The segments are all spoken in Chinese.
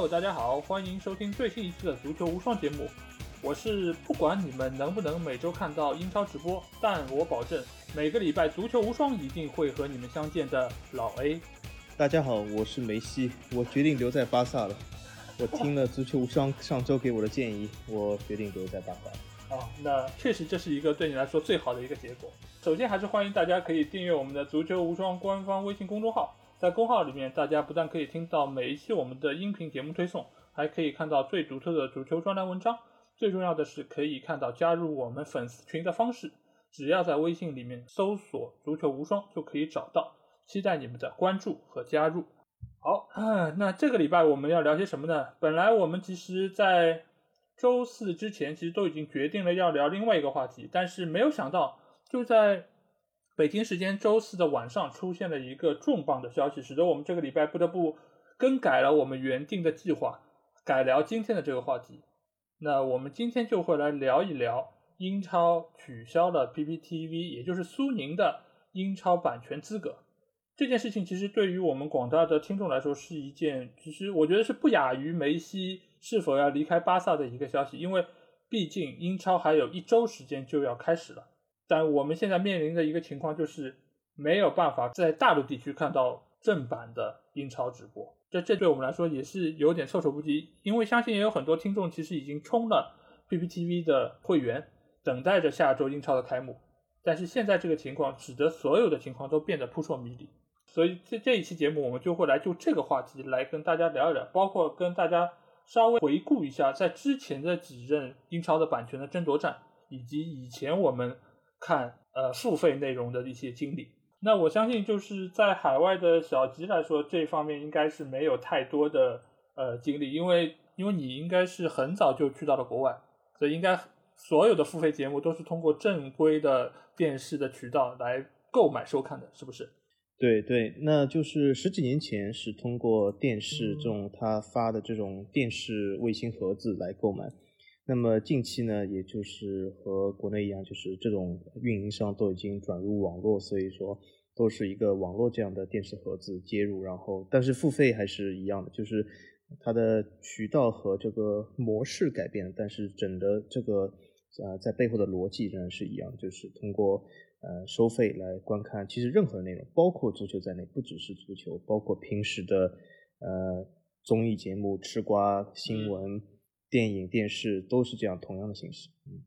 Hello，大家好，欢迎收听最新一期的足球无双节目。我是不管你们能不能每周看到英超直播，但我保证每个礼拜足球无双一定会和你们相见的老 A。大家好，我是梅西，我决定留在巴萨了。我听了足球无双上周给我的建议，我决定留在巴萨。啊，那确实这是一个对你来说最好的一个结果。首先还是欢迎大家可以订阅我们的足球无双官方微信公众号。在公号里面，大家不但可以听到每一期我们的音频节目推送，还可以看到最独特的足球专栏文章。最重要的是，可以看到加入我们粉丝群的方式。只要在微信里面搜索“足球无双”就可以找到。期待你们的关注和加入。好，那这个礼拜我们要聊些什么呢？本来我们其实，在周四之前，其实都已经决定了要聊另外一个话题，但是没有想到，就在。北京时间周四的晚上，出现了一个重磅的消息，使得我们这个礼拜不得不更改了我们原定的计划，改聊今天的这个话题。那我们今天就会来聊一聊英超取消了 PPTV，也就是苏宁的英超版权资格这件事情。其实对于我们广大的听众来说，是一件其实我觉得是不亚于梅西是否要离开巴萨的一个消息，因为毕竟英超还有一周时间就要开始了。但我们现在面临的一个情况就是没有办法在大陆地区看到正版的英超直播，这这对我们来说也是有点措手不及，因为相信也有很多听众其实已经充了 PPTV 的会员，等待着下周英超的开幕。但是现在这个情况使得所有的情况都变得扑朔迷离，所以这这一期节目我们就会来就这个话题来跟大家聊一聊，包括跟大家稍微回顾一下在之前的几任英超的版权的争夺战，以及以前我们。看呃付费内容的一些经历，那我相信就是在海外的小吉来说，这方面应该是没有太多的呃经历，因为因为你应该是很早就去到了国外，所以应该所有的付费节目都是通过正规的电视的渠道来购买收看的，是不是？对对，那就是十几年前是通过电视这种他发的这种电视卫星盒子来购买。那么近期呢，也就是和国内一样，就是这种运营商都已经转入网络，所以说都是一个网络这样的电视盒子接入，然后但是付费还是一样的，就是它的渠道和这个模式改变了，但是整的这个呃在背后的逻辑仍然是一样，就是通过呃收费来观看，其实任何内容，包括足球在内，不只是足球，包括平时的呃综艺节目、吃瓜新闻。电影、电视都是这样同样的形式。嗯，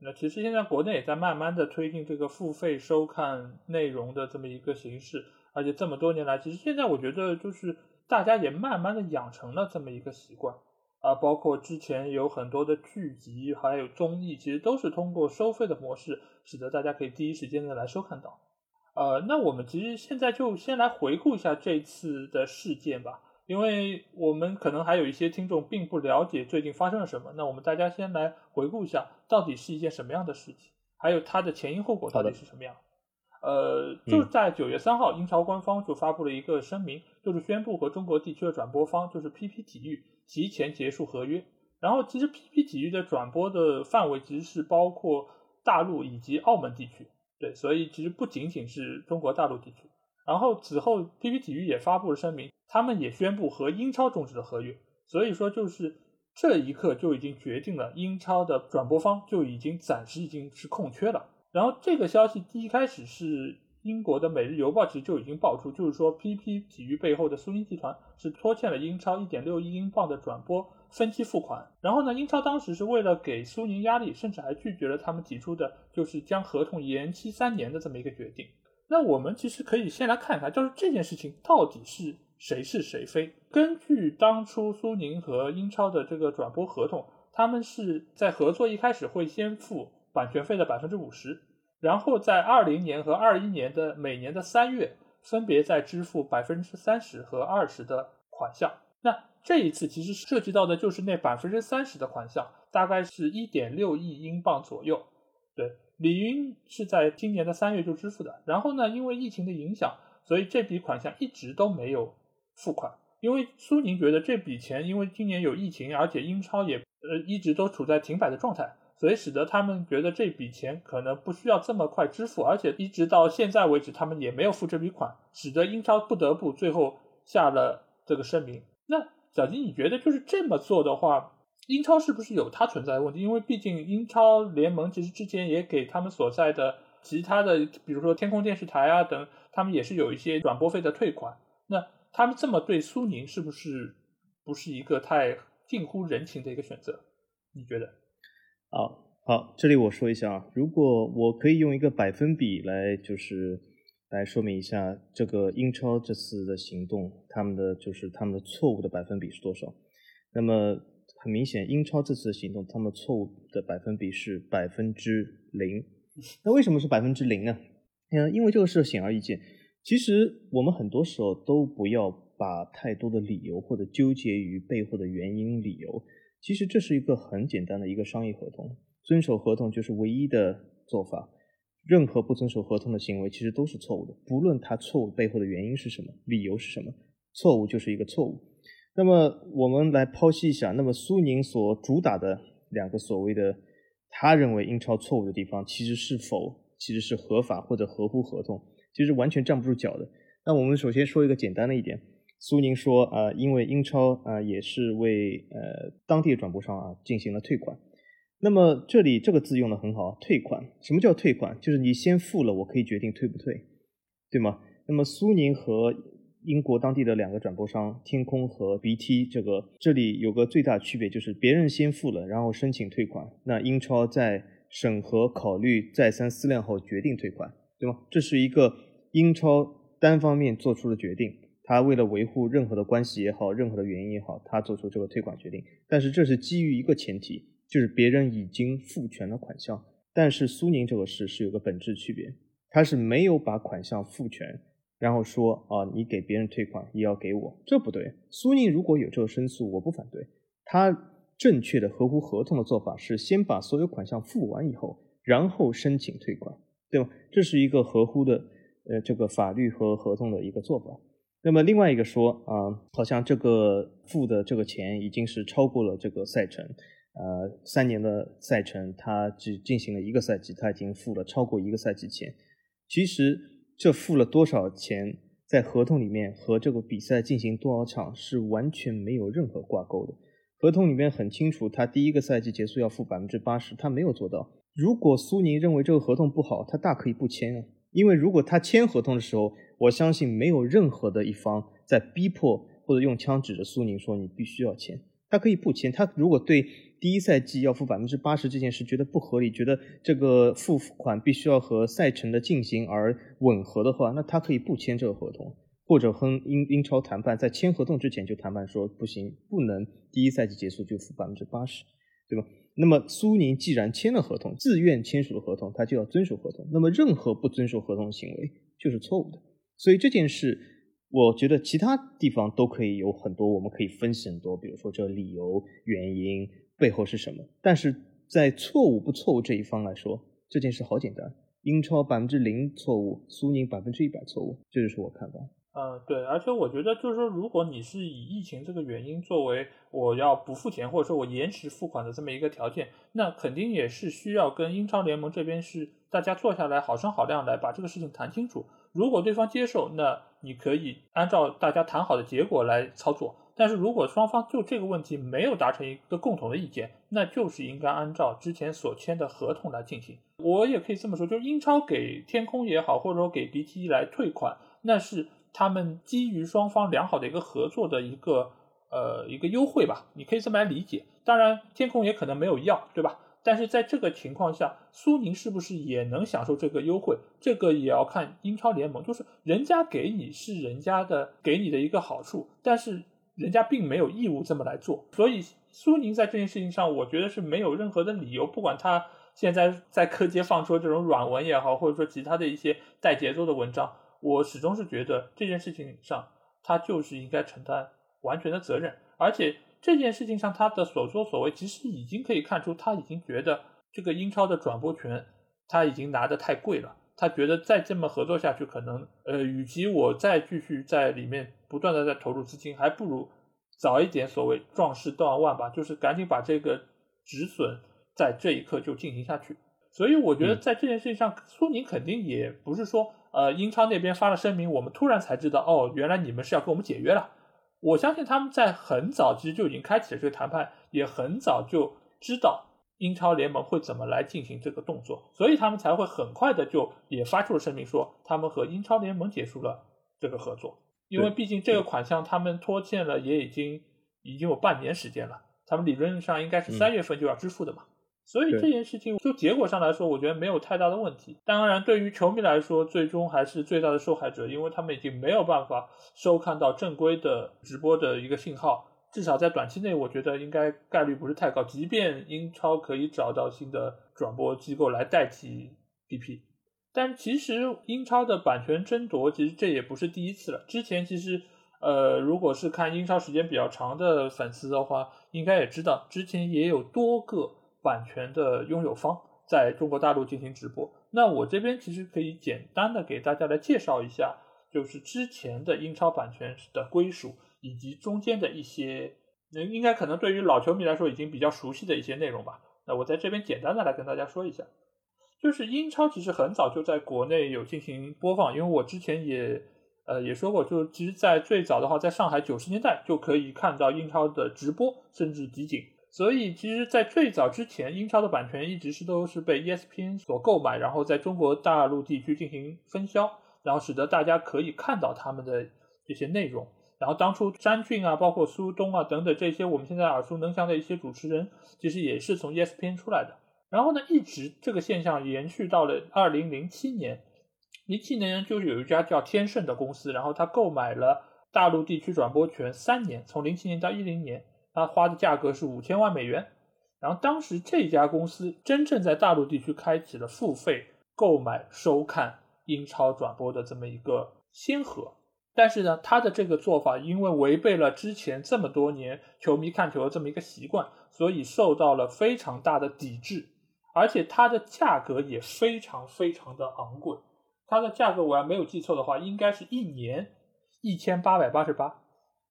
那其实现在国内也在慢慢的推进这个付费收看内容的这么一个形式，而且这么多年来，其实现在我觉得就是大家也慢慢的养成了这么一个习惯啊，包括之前有很多的剧集还有综艺，其实都是通过收费的模式，使得大家可以第一时间的来收看到。呃，那我们其实现在就先来回顾一下这次的事件吧。因为我们可能还有一些听众并不了解最近发生了什么，那我们大家先来回顾一下，到底是一件什么样的事情，还有它的前因后果到底是什么样。呃，就在九月三号，英超官方就发布了一个声明，就是宣布和中国地区的转播方，就是 PP 体育提前结束合约。然后，其实 PP 体育的转播的范围其实是包括大陆以及澳门地区，对，所以其实不仅仅是中国大陆地区。然后此后，PP 体育也发布了声明。他们也宣布和英超终止了合约，所以说就是这一刻就已经决定了英超的转播方就已经暂时已经是空缺了。然后这个消息第一开始是英国的《每日邮报》其实就已经爆出，就是说 PP 体育背后的苏宁集团是拖欠了英超1.6亿英镑的转播分期付款。然后呢，英超当时是为了给苏宁压力，甚至还拒绝了他们提出的就是将合同延期三年的这么一个决定。那我们其实可以先来看一看，就是这件事情到底是。谁是谁非？根据当初苏宁和英超的这个转播合同，他们是在合作一开始会先付版权费的百分之五十，然后在二零年和二一年的每年的三月分别再支付百分之三十和二十的款项。那这一次其实涉及到的就是那百分之三十的款项，大概是一点六亿英镑左右。对，李云是在今年的三月就支付的。然后呢，因为疫情的影响，所以这笔款项一直都没有。付款，因为苏宁觉得这笔钱，因为今年有疫情，而且英超也呃一直都处在停摆的状态，所以使得他们觉得这笔钱可能不需要这么快支付，而且一直到现在为止，他们也没有付这笔款，使得英超不得不最后下了这个声明。那小金，你觉得就是这么做的话，英超是不是有它存在的问题？因为毕竟英超联盟其实之前也给他们所在的其他的，比如说天空电视台啊等，他们也是有一些转播费的退款。那他们这么对苏宁，是不是不是一个太近乎人情的一个选择？你觉得？好，好，这里我说一下啊，如果我可以用一个百分比来，就是来说明一下这个英超这次的行动，他们的就是他们的错误的百分比是多少？那么很明显，英超这次的行动，他们错误的百分比是百分之零。那为什么是百分之零呢？嗯，因为这个事显而易见。其实我们很多时候都不要把太多的理由或者纠结于背后的原因理由。其实这是一个很简单的一个商业合同。遵守合同就是唯一的做法，任何不遵守合同的行为其实都是错误的，不论他错误背后的原因是什么，理由是什么，错误就是一个错误。那么我们来剖析一下，那么苏宁所主打的两个所谓的他认为英超错误的地方，其实是否其实是合法或者合乎合同，其实完全站不住脚的。那我们首先说一个简单的一点，苏宁说啊，因为英超啊也是为呃当地的转播商啊进行了退款。那么这里这个字用的很好，退款。什么叫退款？就是你先付了，我可以决定退不退，对吗？那么苏宁和英国当地的两个转播商天空和 BT，这个这里有个最大区别，就是别人先付了，然后申请退款，那英超在审核、考虑、再三思量后决定退款，对吗？这是一个英超单方面做出的决定，他为了维护任何的关系也好，任何的原因也好，他做出这个退款决定。但是这是基于一个前提。就是别人已经付全了款项，但是苏宁这个事是有个本质区别，他是没有把款项付全，然后说啊，你给别人退款也要给我，这不对。苏宁如果有这个申诉，我不反对。他正确的合乎合同的做法是先把所有款项付完以后，然后申请退款，对吧？这是一个合乎的呃这个法律和合同的一个做法。那么另外一个说啊，好像这个付的这个钱已经是超过了这个赛程。呃，三年的赛程，他只进行了一个赛季，他已经付了超过一个赛季钱。其实这付了多少钱，在合同里面和这个比赛进行多少场是完全没有任何挂钩的。合同里面很清楚，他第一个赛季结束要付百分之八十，他没有做到。如果苏宁认为这个合同不好，他大可以不签啊。因为如果他签合同的时候，我相信没有任何的一方在逼迫或者用枪指着苏宁说你必须要签，他可以不签。他如果对第一赛季要付百分之八十这件事觉得不合理，觉得这个付款必须要和赛程的进行而吻合的话，那他可以不签这个合同，或者和英英超谈判，在签合同之前就谈判说不行，不能第一赛季结束就付百分之八十，对吧？那么苏宁既然签了合同，自愿签署了合同，他就要遵守合同。那么任何不遵守合同的行为就是错误的。所以这件事，我觉得其他地方都可以有很多我们可以分析很多，比如说这理由原因。背后是什么？但是在错误不错误这一方来说，这件事好简单。英超百分之零错误，苏宁百分之一百错误，这就是我看法。嗯，对，而且我觉得就是说，如果你是以疫情这个原因作为我要不付钱或者说我延迟付款的这么一个条件，那肯定也是需要跟英超联盟这边是大家坐下来好商好量来把这个事情谈清楚。如果对方接受，那你可以按照大家谈好的结果来操作。但是如果双方就这个问题没有达成一个共同的意见，那就是应该按照之前所签的合同来进行。我也可以这么说，就是英超给天空也好，或者说给 BT 来退款，那是他们基于双方良好的一个合作的一个呃一个优惠吧，你可以这么来理解。当然，天空也可能没有要，对吧？但是在这个情况下，苏宁是不是也能享受这个优惠？这个也要看英超联盟，就是人家给你是人家的给你的一个好处，但是。人家并没有义务这么来做，所以苏宁在这件事情上，我觉得是没有任何的理由。不管他现在在 科街放出这种软文也好，或者说其他的一些带节奏的文章，我始终是觉得这件事情上他就是应该承担完全的责任。而且这件事情上他的所作所为，其实已经可以看出他已经觉得这个英超的转播权他已经拿得太贵了。他觉得再这么合作下去，可能呃，与其我再继续在里面不断的在投入资金，还不如早一点所谓壮士断腕吧，就是赶紧把这个止损在这一刻就进行下去。所以我觉得在这件事情上，苏宁肯定也不是说呃英超那边发了声明，我们突然才知道哦，原来你们是要跟我们解约了。我相信他们在很早其实就已经开启了这个谈判，也很早就知道英超联盟会怎么来进行这个动作，所以他们才会很快的就也发出了声明，说他们和英超联盟结束了这个合作。因为毕竟这个款项他们拖欠了也已经已经有半年时间了，他们理论上应该是三月份就要支付的嘛。所以这件事情就结果上来说，我觉得没有太大的问题。当然，对于球迷来说，最终还是最大的受害者，因为他们已经没有办法收看到正规的直播的一个信号。至少在短期内，我觉得应该概率不是太高。即便英超可以找到新的转播机构来代替 BP，但其实英超的版权争夺，其实这也不是第一次了。之前其实，呃，如果是看英超时间比较长的粉丝的话，应该也知道，之前也有多个。版权的拥有方在中国大陆进行直播，那我这边其实可以简单的给大家来介绍一下，就是之前的英超版权的归属，以及中间的一些，应该可能对于老球迷来说已经比较熟悉的一些内容吧。那我在这边简单的来跟大家说一下，就是英超其实很早就在国内有进行播放，因为我之前也呃也说过，就是其实，在最早的话，在上海九十年代就可以看到英超的直播，甚至集锦。所以，其实，在最早之前，英超的版权一直是都是被 ESPN 所购买，然后在中国大陆地区进行分销，然后使得大家可以看到他们的这些内容。然后，当初詹俊啊，包括苏东啊等等这些我们现在耳熟能详的一些主持人，其实也是从 ESPN 出来的。然后呢，一直这个现象延续到了二零零七年，零七年就是有一家叫天盛的公司，然后他购买了大陆地区转播权三年，从零七年到一零年。他花的价格是五千万美元，然后当时这家公司真正在大陆地区开启了付费购买收看英超转播的这么一个先河，但是呢，他的这个做法因为违背了之前这么多年球迷看球的这么一个习惯，所以受到了非常大的抵制，而且它的价格也非常非常的昂贵，它的价格我要没有记错的话，应该是一年一千八百八十八，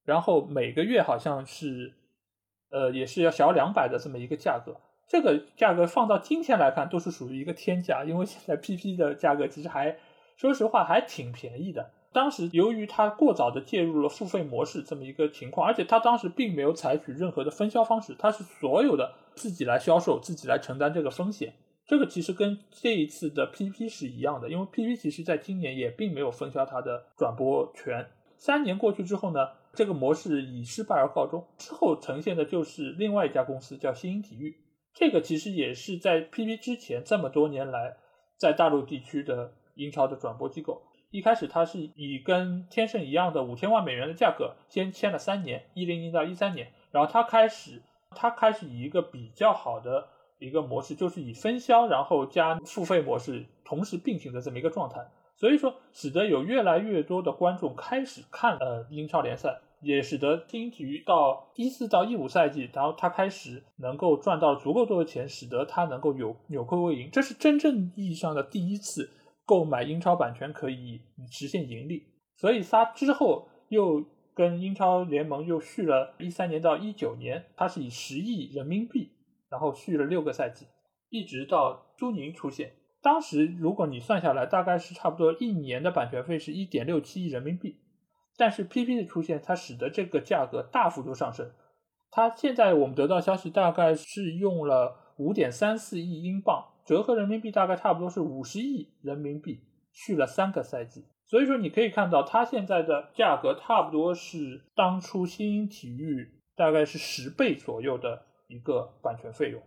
然后每个月好像是。呃，也是要小两百的这么一个价格，这个价格放到今天来看都是属于一个天价，因为现在 PP 的价格其实还，说实话还挺便宜的。当时由于它过早的介入了付费模式这么一个情况，而且它当时并没有采取任何的分销方式，它是所有的自己来销售，自己来承担这个风险。这个其实跟这一次的 PP 是一样的，因为 PP 其实在今年也并没有分销它的转播权。三年过去之后呢？这个模式以失败而告终，之后呈现的就是另外一家公司，叫新英体育。这个其实也是在 PP 之前这么多年来，在大陆地区的英超的转播机构。一开始它是以跟天盛一样的五千万美元的价格，先签了三年，一零年到一三年。然后它开始，它开始以一个比较好的一个模式，就是以分销然后加付费模式同时并行的这么一个状态。所以说，使得有越来越多的观众开始看呃英超联赛。也使得新英体育到一四到一五赛季，然后他开始能够赚到足够多的钱，使得他能够有扭亏为盈。这是真正意义上的第一次购买英超版权可以实现盈利。所以他之后又跟英超联盟又续了一三年到一九年，他是以十亿人民币，然后续了六个赛季，一直到朱宁出现。当时如果你算下来，大概是差不多一年的版权费是一点六七亿人民币。但是 PP 的出现，它使得这个价格大幅度上升。它现在我们得到消息，大概是用了五点三四亿英镑，折合人民币大概差不多是五十亿人民币，续了三个赛季。所以说你可以看到，它现在的价格差不多是当初新英体育大概是十倍左右的一个版权费用，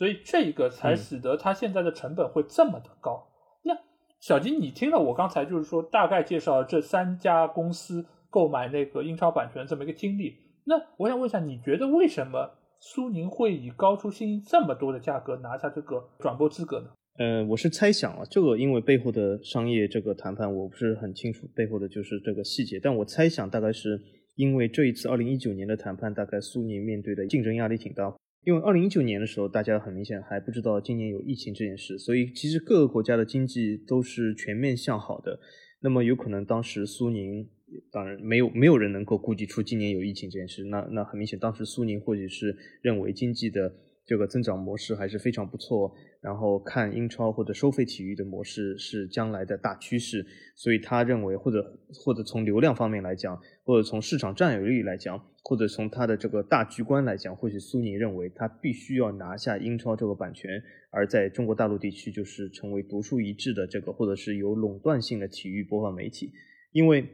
所以这个才使得它现在的成本会这么的高。那小金，你听了我刚才就是说大概介绍这三家公司购买那个英超版权这么一个经历，那我想问一下，你觉得为什么苏宁会以高出新英这么多的价格拿下这个转播资格呢？呃，我是猜想啊，这个因为背后的商业这个谈判我不是很清楚背后的就是这个细节，但我猜想大概是因为这一次二零一九年的谈判，大概苏宁面对的竞争压力挺大。因为二零一九年的时候，大家很明显还不知道今年有疫情这件事，所以其实各个国家的经济都是全面向好的。那么有可能当时苏宁，当然没有没有人能够估计出今年有疫情这件事。那那很明显，当时苏宁或许是认为经济的这个增长模式还是非常不错。然后看英超或者收费体育的模式是将来的大趋势，所以他认为，或者或者从流量方面来讲，或者从市场占有率来讲，或者从他的这个大局观来讲，或许苏宁认为他必须要拿下英超这个版权，而在中国大陆地区就是成为独树一帜的这个，或者是有垄断性的体育播放媒体，因为，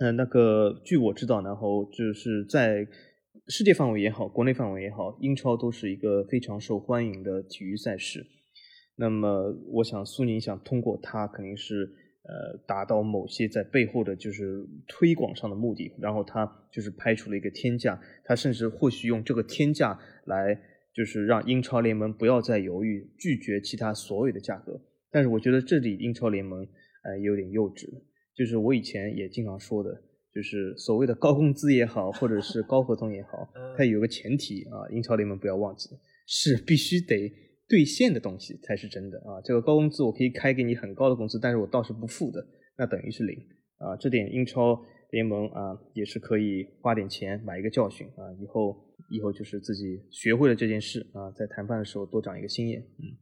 嗯，那个据我知道，然后就是在。世界范围也好，国内范围也好，英超都是一个非常受欢迎的体育赛事。那么，我想苏宁想通过它，肯定是呃达到某些在背后的就是推广上的目的。然后他就是拍出了一个天价，他甚至或许用这个天价来就是让英超联盟不要再犹豫，拒绝其他所有的价格。但是我觉得这里英超联盟呃有点幼稚，就是我以前也经常说的。就是所谓的高工资也好，或者是高合同也好，它有个前提啊，英超联盟不要忘记，是必须得兑现的东西才是真的啊。这个高工资我可以开给你很高的工资，但是我倒是不付的，那等于是零啊。这点英超联盟啊也是可以花点钱买一个教训啊，以后以后就是自己学会了这件事啊，在谈判的时候多长一个心眼，嗯。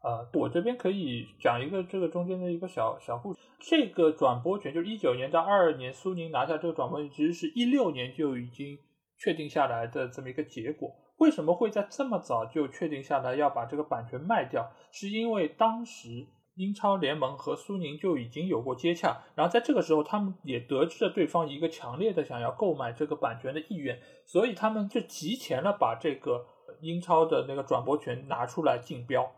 啊，我这边可以讲一个这个中间的一个小小故事。这个转播权就是一九年到二二年，苏宁拿下这个转播权，其实是一六年就已经确定下来的这么一个结果。为什么会在这么早就确定下来要把这个版权卖掉？是因为当时英超联盟和苏宁就已经有过接洽，然后在这个时候，他们也得知了对方一个强烈的想要购买这个版权的意愿，所以他们就提前了把这个英超的那个转播权拿出来竞标。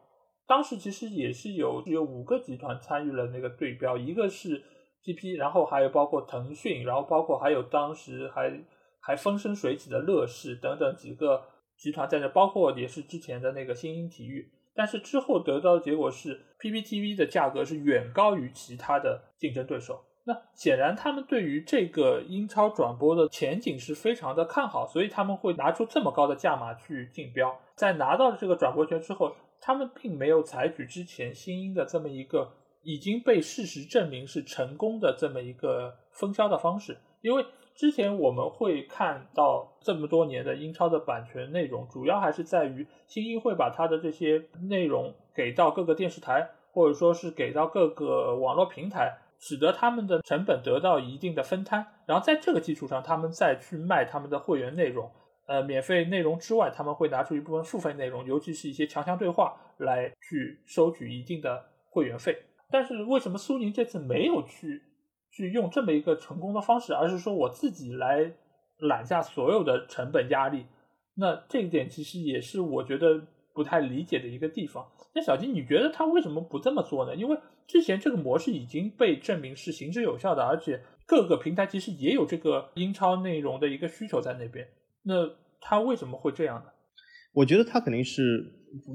当时其实也是有有五个集团参与了那个对标，一个是 GP，然后还有包括腾讯，然后包括还有当时还还风生水起的乐视等等几个集团在这，包括也是之前的那个新英体育。但是之后得到的结果是，PPTV 的价格是远高于其他的竞争对手。那显然他们对于这个英超转播的前景是非常的看好，所以他们会拿出这么高的价码去竞标。在拿到了这个转播权之后。他们并没有采取之前新英的这么一个已经被事实证明是成功的这么一个分销的方式，因为之前我们会看到这么多年的英超的版权内容，主要还是在于新英会把它的这些内容给到各个电视台，或者说是给到各个网络平台，使得他们的成本得到一定的分摊，然后在这个基础上，他们再去卖他们的会员内容。呃，免费内容之外，他们会拿出一部分付费内容，尤其是一些强强对话来去收取一定的会员费。但是为什么苏宁这次没有去去用这么一个成功的方式，而是说我自己来揽下所有的成本压力？那这一点其实也是我觉得不太理解的一个地方。那小金，你觉得他为什么不这么做呢？因为之前这个模式已经被证明是行之有效的，而且各个平台其实也有这个英超内容的一个需求在那边。那他为什么会这样呢？我觉得他肯定是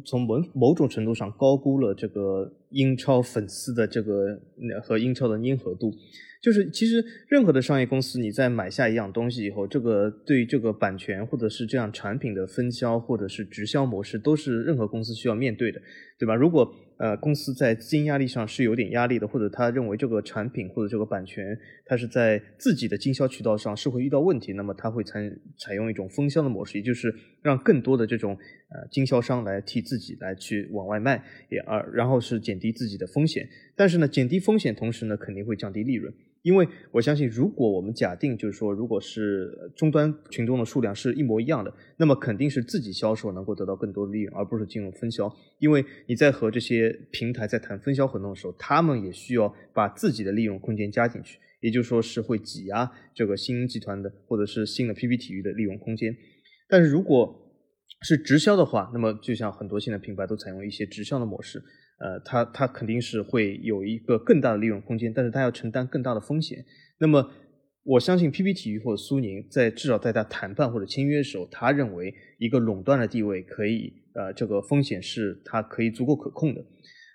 从某某种程度上高估了这个英超粉丝的这个和英超的粘合度。就是其实任何的商业公司，你在买下一样东西以后，这个对这个版权或者是这样产品的分销或者是直销模式，都是任何公司需要面对的，对吧？如果呃，公司在资金压力上是有点压力的，或者他认为这个产品或者这个版权，它是在自己的经销渠道上是会遇到问题，那么他会采采用一种封销的模式，也就是让更多的这种呃经销商来替自己来去往外卖，也而然后是减低自己的风险。但是呢，减低风险同时呢，肯定会降低利润。因为我相信，如果我们假定就是说，如果是终端群众的数量是一模一样的，那么肯定是自己销售能够得到更多的利润，而不是进入分销。因为你在和这些平台在谈分销合同的时候，他们也需要把自己的利润空间加进去，也就是说是会挤压这个新集团的或者是新的 PP 体育的利润空间。但是如果是直销的话，那么就像很多现在品牌都采用一些直销的模式。呃，它它肯定是会有一个更大的利润空间，但是它要承担更大的风险。那么，我相信 PP 体育或者苏宁在至少在他谈判或者签约的时候，他认为一个垄断的地位可以，呃，这个风险是它可以足够可控的。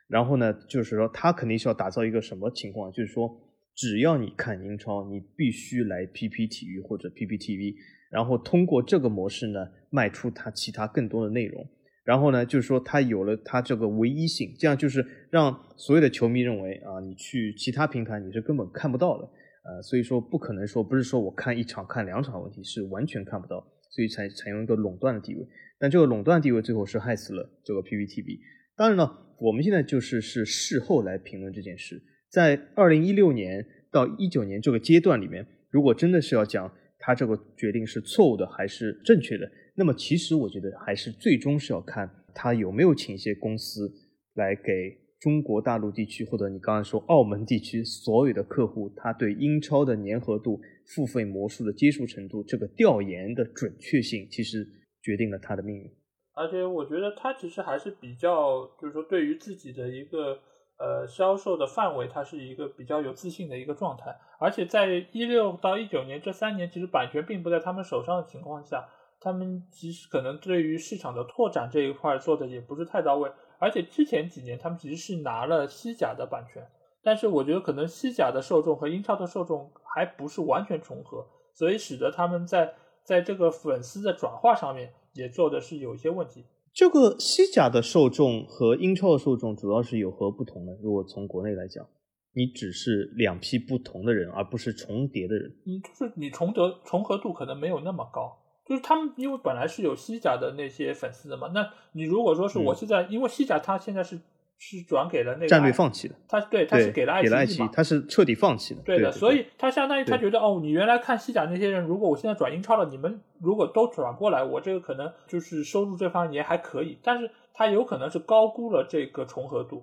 然后呢，就是说他肯定是要打造一个什么情况？就是说，只要你看英超，你必须来 PP 体育或者 PPTV，然后通过这个模式呢，卖出它其他更多的内容。然后呢，就是说它有了它这个唯一性，这样就是让所有的球迷认为啊，你去其他平台你是根本看不到的，呃，所以说不可能说不是说我看一场看两场问题是完全看不到，所以才采用一个垄断的地位。但这个垄断地位最后是害死了这个 PPTV。当然了，我们现在就是是事后来评论这件事，在二零一六年到一九年这个阶段里面，如果真的是要讲他这个决定是错误的还是正确的，那么其实我觉得还是最终是要看他有没有请一些公司来给中国大陆地区或者你刚才说澳门地区所有的客户，他对英超的粘合度、付费魔术的接受程度，这个调研的准确性，其实。决定了他的命运，而且我觉得他其实还是比较，就是说对于自己的一个呃销售的范围，他是一个比较有自信的一个状态。而且在一六到一九年这三年，其实版权并不在他们手上的情况下，他们其实可能对于市场的拓展这一块做的也不是太到位。而且之前几年他们其实是拿了西甲的版权，但是我觉得可能西甲的受众和英超的受众还不是完全重合，所以使得他们在。在这个粉丝的转化上面也做的是有一些问题。这个西甲的受众和英超的受众主要是有何不同呢？如果从国内来讲，你只是两批不同的人，而不是重叠的人。嗯，就是你重叠重合度可能没有那么高。就是他们因为本来是有西甲的那些粉丝的嘛，那你如果说是我现在，因为西甲他现在是。是转给了那个战略放弃的，他对他是给了爱奇艺嘛，他是彻底放弃的。对的，所以他相当于他觉得哦，你原来看西甲那些人，如果我现在转英超了，你们如果都转过来，我这个可能就是收入这方面也还可以，但是他有可能是高估了这个重合度。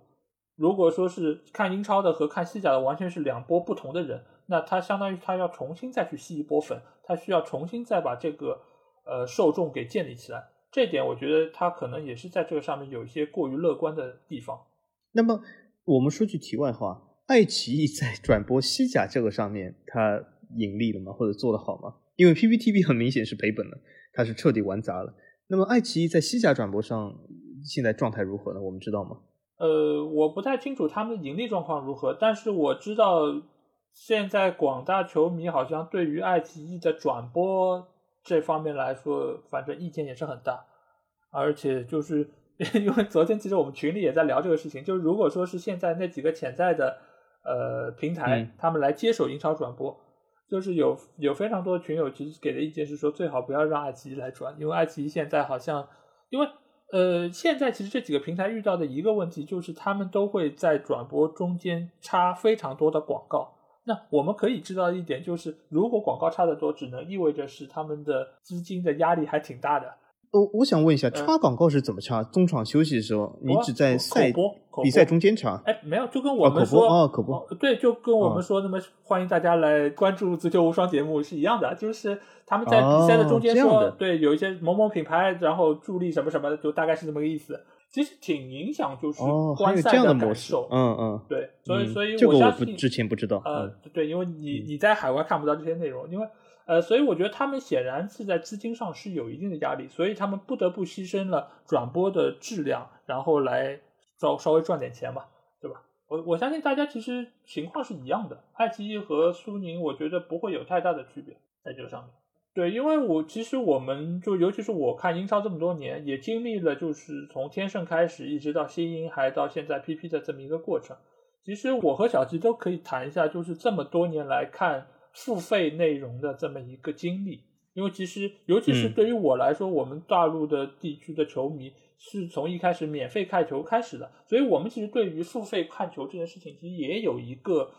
如果说是看英超的和看西甲的完全是两波不同的人，那他相当于他要重新再去吸一波粉，他需要重新再把这个呃受众给建立起来。这点我觉得他可能也是在这个上面有一些过于乐观的地方。那么我们说句题外话，爱奇艺在转播西甲这个上面，它盈利了吗？或者做得好吗？因为 PPTV 很明显是赔本了，它是彻底玩砸了。那么爱奇艺在西甲转播上现在状态如何呢？我们知道吗？呃，我不太清楚他们的盈利状况如何，但是我知道现在广大球迷好像对于爱奇艺的转播这方面来说，反正意见也是很大，而且就是。因为昨天其实我们群里也在聊这个事情，就是如果说是现在那几个潜在的呃平台，他们来接手英超转播，就是有有非常多的群友其实给的意见是说，最好不要让爱奇艺来转，因为爱奇艺现在好像，因为呃现在其实这几个平台遇到的一个问题就是，他们都会在转播中间插非常多的广告。那我们可以知道一点，就是如果广告插得多，只能意味着是他们的资金的压力还挺大的。我我想问一下，插广告是怎么插？中场休息的时候，你只在赛播比赛中间插？哎，没有，就跟我们说哦，可播对，就跟我们说，那么欢迎大家来关注足球无双节目是一样的，就是他们在比赛的中间说，对，有一些某某品牌，然后助力什么什么的，就大概是这么个意思。其实挺影响，就是观赛的感受。嗯嗯，对，所以所以我相信之前不知道。呃，对，因为你你在海外看不到这些内容，因为。呃，所以我觉得他们显然是在资金上是有一定的压力，所以他们不得不牺牲了转播的质量，然后来稍稍微赚点钱嘛，对吧？我我相信大家其实情况是一样的，爱奇艺和苏宁，我觉得不会有太大的区别在这个上面。对，因为我其实我们就尤其是我看英超这么多年，也经历了就是从天盛开始一直到新英，还到现在 PP 的这么一个过程。其实我和小吉都可以谈一下，就是这么多年来看。付费内容的这么一个经历，因为其实尤其是对于我来说，我们大陆的地区的球迷是从一开始免费看球开始的，所以我们其实对于付费看球这件事情，其实也有一个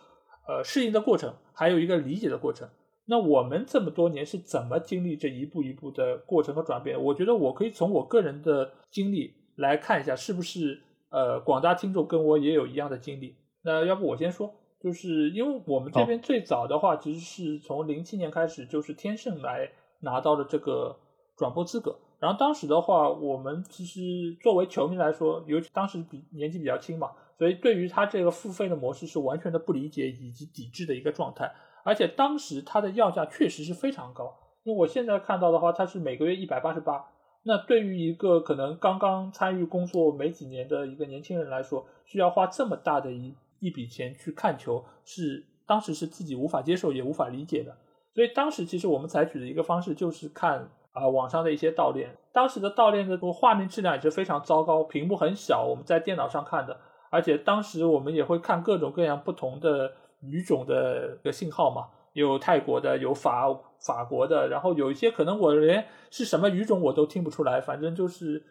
呃适应的过程，还有一个理解的过程。那我们这么多年是怎么经历这一步一步的过程和转变？我觉得我可以从我个人的经历来看一下，是不是呃广大听众跟我也有一样的经历？那要不我先说。就是因为我们这边最早的话，其实是从零七年开始，就是天盛来拿到了这个转播资格。然后当时的话，我们其实作为球迷来说，尤其当时比年纪比较轻嘛，所以对于他这个付费的模式是完全的不理解以及抵制的一个状态。而且当时它的要价确实是非常高，因为我现在看到的话，它是每个月一百八十八。那对于一个可能刚刚参与工作没几年的一个年轻人来说，需要花这么大的一。一笔钱去看球是当时是自己无法接受也无法理解的，所以当时其实我们采取的一个方式就是看啊网上的一些盗链，当时的盗链的画面质量也是非常糟糕，屏幕很小，我们在电脑上看的，而且当时我们也会看各种各样不同的语种的个信号嘛，有泰国的，有法法国的，然后有一些可能我连是什么语种我都听不出来，反正就是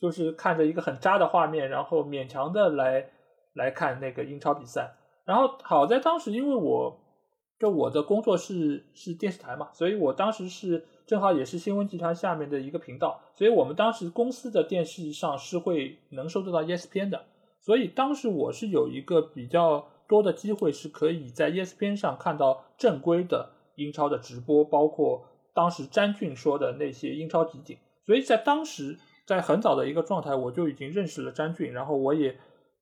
就是看着一个很渣的画面，然后勉强的来来看那个英超比赛。然后好在当时因为我就我的工作是是电视台嘛，所以我当时是正好也是新闻集团下面的一个频道，所以我们当时公司的电视上是会能收得到 ESPN 的，所以当时我是有一个比较。多的机会是可以在 ESPN 上看到正规的英超的直播，包括当时詹俊说的那些英超集锦。所以在当时，在很早的一个状态，我就已经认识了詹俊，然后我也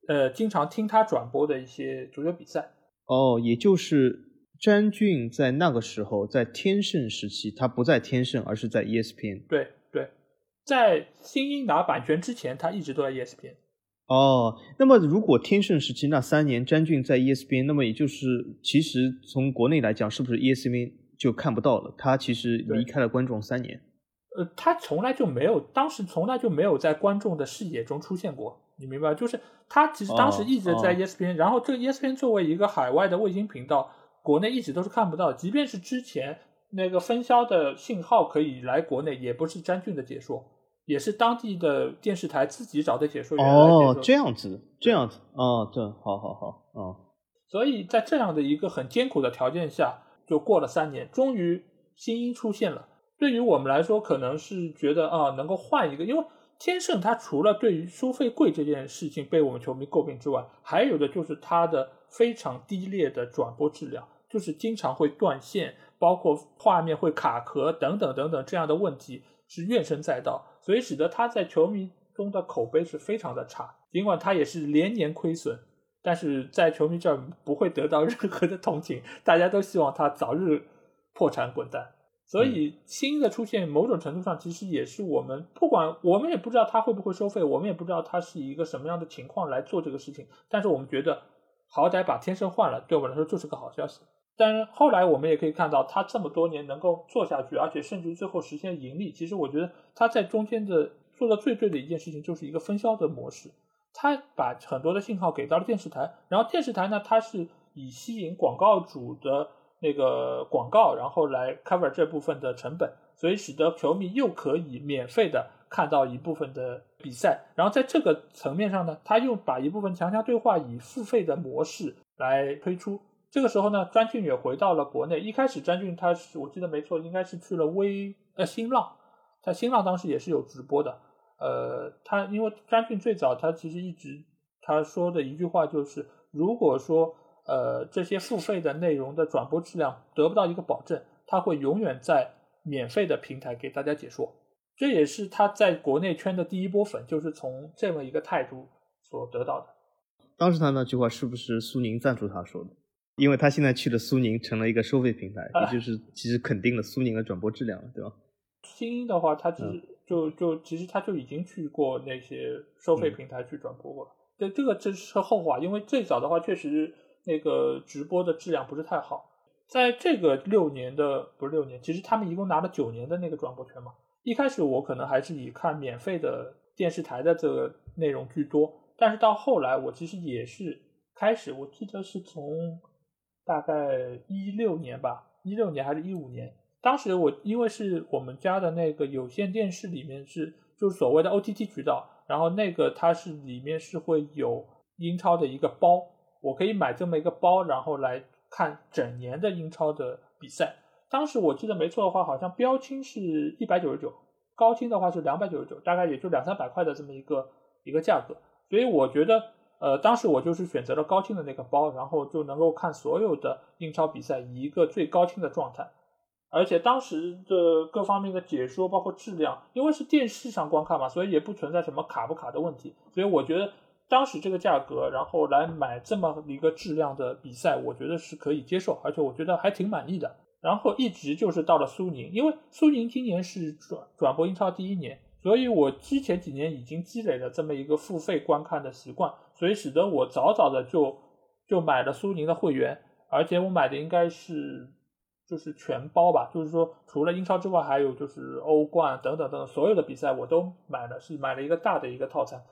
呃经常听他转播的一些足球比赛。哦，也就是詹俊在那个时候在天盛时期，他不在天盛，而是在 ESPN。对对，在新英拿版权之前，他一直都在 ESPN。哦，那么如果天盛时期那三年詹俊在 ESPN，那么也就是其实从国内来讲，是不是 ESPN 就看不到了？他其实离开了观众三年。呃，他从来就没有，当时从来就没有在观众的视野中出现过，你明白？就是他其实当时一直在 ESPN，然后这个 ESPN 作为一个海外的卫星频道，国内一直都是看不到，即便是之前那个分销的信号可以来国内，也不是詹俊的解说。也是当地的电视台自己找的解说员哦，这样子，这样子，哦，对，好好好，哦，所以在这样的一个很艰苦的条件下，就过了三年，终于新英出现了。对于我们来说，可能是觉得啊，能够换一个，因为天盛它除了对于收费贵这件事情被我们球迷诟病之外，还有的就是它的非常低劣的转播质量，就是经常会断线，包括画面会卡壳等等等等这样的问题是怨声载道。所以使得他在球迷中的口碑是非常的差，尽管他也是连年亏损，但是在球迷这儿不会得到 任何的同情，大家都希望他早日破产滚蛋。所以新的出现，某种程度上其实也是我们不管我们也不知道他会不会收费，我们也不知道他是一个什么样的情况来做这个事情，但是我们觉得好歹把天生换了，对我们来说就是个好消息。但是后来我们也可以看到，他这么多年能够做下去，而且甚至最后实现盈利。其实我觉得他在中间的做的最对的一件事情，就是一个分销的模式。他把很多的信号给到了电视台，然后电视台呢，它是以吸引广告主的那个广告，然后来 cover 这部分的成本，所以使得球迷又可以免费的看到一部分的比赛。然后在这个层面上呢，他又把一部分强强对话以付费的模式来推出。这个时候呢，詹俊也回到了国内。一开始，詹俊他是我记得没错，应该是去了微呃新浪，在新浪当时也是有直播的。呃，他因为詹俊最早他其实一直他说的一句话就是，如果说呃这些付费的内容的转播质量得不到一个保证，他会永远在免费的平台给大家解说。这也是他在国内圈的第一波粉，就是从这么一个态度所得到的。当时他那句话是不是苏宁赞助他说的？因为他现在去了苏宁，成了一个收费平台，也就是其实肯定了苏宁的转播质量了，对吧？新英的话，他其实就就其实他就已经去过那些收费平台去转播过了。对，这个这是后话，因为最早的话确实那个直播的质量不是太好。在这个六年的不是六年，其实他们一共拿了九年的那个转播权嘛。一开始我可能还是以看免费的电视台的这个内容居多，但是到后来我其实也是开始，我记得是从。大概一六年吧，一六年还是一五年？当时我因为是我们家的那个有线电视里面是就是所谓的 OTT 渠道，然后那个它是里面是会有英超的一个包，我可以买这么一个包，然后来看整年的英超的比赛。当时我记得没错的话，好像标清是一百九十九，高清的话是两百九十九，大概也就两三百块的这么一个一个价格。所以我觉得。呃，当时我就是选择了高清的那个包，然后就能够看所有的英超比赛以一个最高清的状态，而且当时的各方面的解说，包括质量，因为是电视上观看嘛，所以也不存在什么卡不卡的问题，所以我觉得当时这个价格，然后来买这么一个质量的比赛，我觉得是可以接受，而且我觉得还挺满意的。然后一直就是到了苏宁，因为苏宁今年是转转播英超第一年。所以我之前几年已经积累了这么一个付费观看的习惯，所以使得我早早的就就买了苏宁的会员，而且我买的应该是就是全包吧，就是说除了英超之外，还有就是欧冠等等等等所有的比赛我都买了，是买了一个大的一个套餐。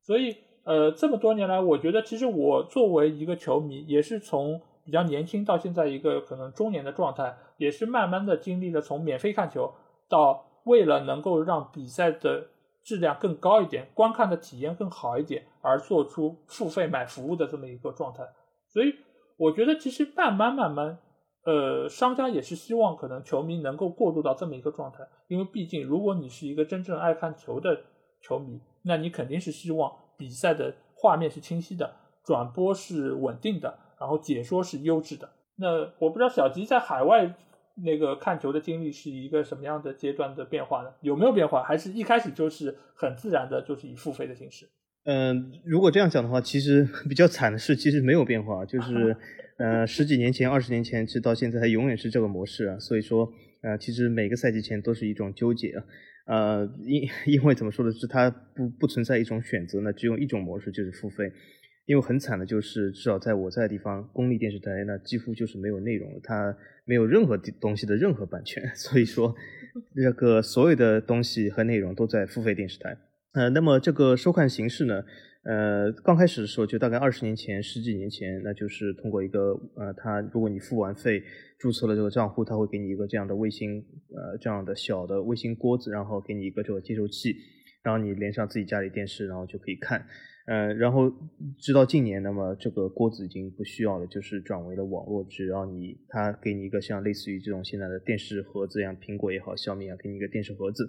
所以呃这么多年来，我觉得其实我作为一个球迷，也是从比较年轻到现在一个可能中年的状态，也是慢慢的经历了从免费看球到为了能够让比赛的质量更高一点，观看的体验更好一点，而做出付费买服务的这么一个状态。所以我觉得其实慢慢慢慢，呃，商家也是希望可能球迷能够过渡到这么一个状态，因为毕竟如果你是一个真正爱看球的球迷，那你肯定是希望比赛的画面是清晰的，转播是稳定的。然后解说是优质的。那我不知道小吉在海外那个看球的经历是一个什么样的阶段的变化呢？有没有变化？还是一开始就是很自然的，就是以付费的形式？嗯，如果这样讲的话，其实比较惨的是，其实没有变化，就 是呃十几年前、二十年前，直到现在，它永远是这个模式啊。所以说，呃，其实每个赛季前都是一种纠结啊。呃，因 因为怎么说呢，是它不不存在一种选择呢，只有一种模式，就是付费。因为很惨的就是，至少在我在的地方，公立电视台那几乎就是没有内容了，它没有任何东西的任何版权，所以说，这个所有的东西和内容都在付费电视台。呃，那么这个收看形式呢，呃，刚开始的时候就大概二十年前、十几年前，那就是通过一个呃，他如果你付完费注册了这个账户，他会给你一个这样的卫星呃这样的小的卫星锅子，然后给你一个这个接收器，然后你连上自己家里电视，然后就可以看。呃，然后直到近年，那么这个锅子已经不需要了，就是转为了网络，只要你他给你一个像类似于这种现在的电视盒子一样，苹果也好，小米啊，给你一个电视盒子，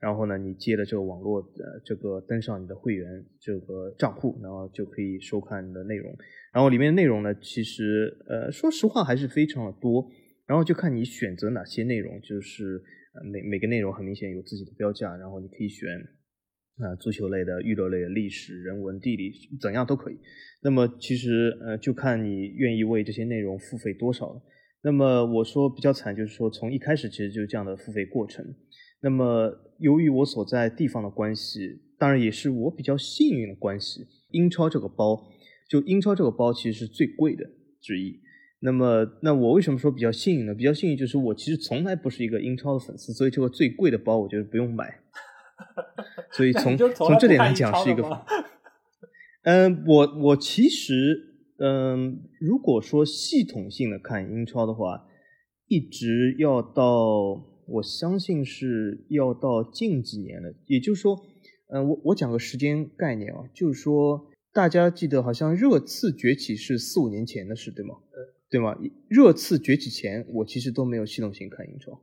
然后呢，你接了这个网络，呃，这个登上你的会员这个账户，然后就可以收看你的内容。然后里面的内容呢，其实呃，说实话还是非常的多。然后就看你选择哪些内容，就是每每个内容很明显有自己的标价，然后你可以选。啊，足球类的、娱乐类的、历史、人文、地理，怎样都可以。那么其实呃，就看你愿意为这些内容付费多少了。那么我说比较惨，就是说从一开始其实就是这样的付费过程。那么由于我所在地方的关系，当然也是我比较幸运的关系，英超这个包，就英超这个包其实是最贵的之一。那么那我为什么说比较幸运呢？比较幸运就是我其实从来不是一个英超的粉丝，所以这个最贵的包我觉得不用买。所以从从这点来讲是一个，嗯，我我其实嗯，如果说系统性的看英超的话，一直要到我相信是要到近几年的。也就是说，嗯，我我讲个时间概念啊，就是说大家记得好像热刺崛起是四五年前的事，对吗？对吗？热刺崛起前，我其实都没有系统性看英超。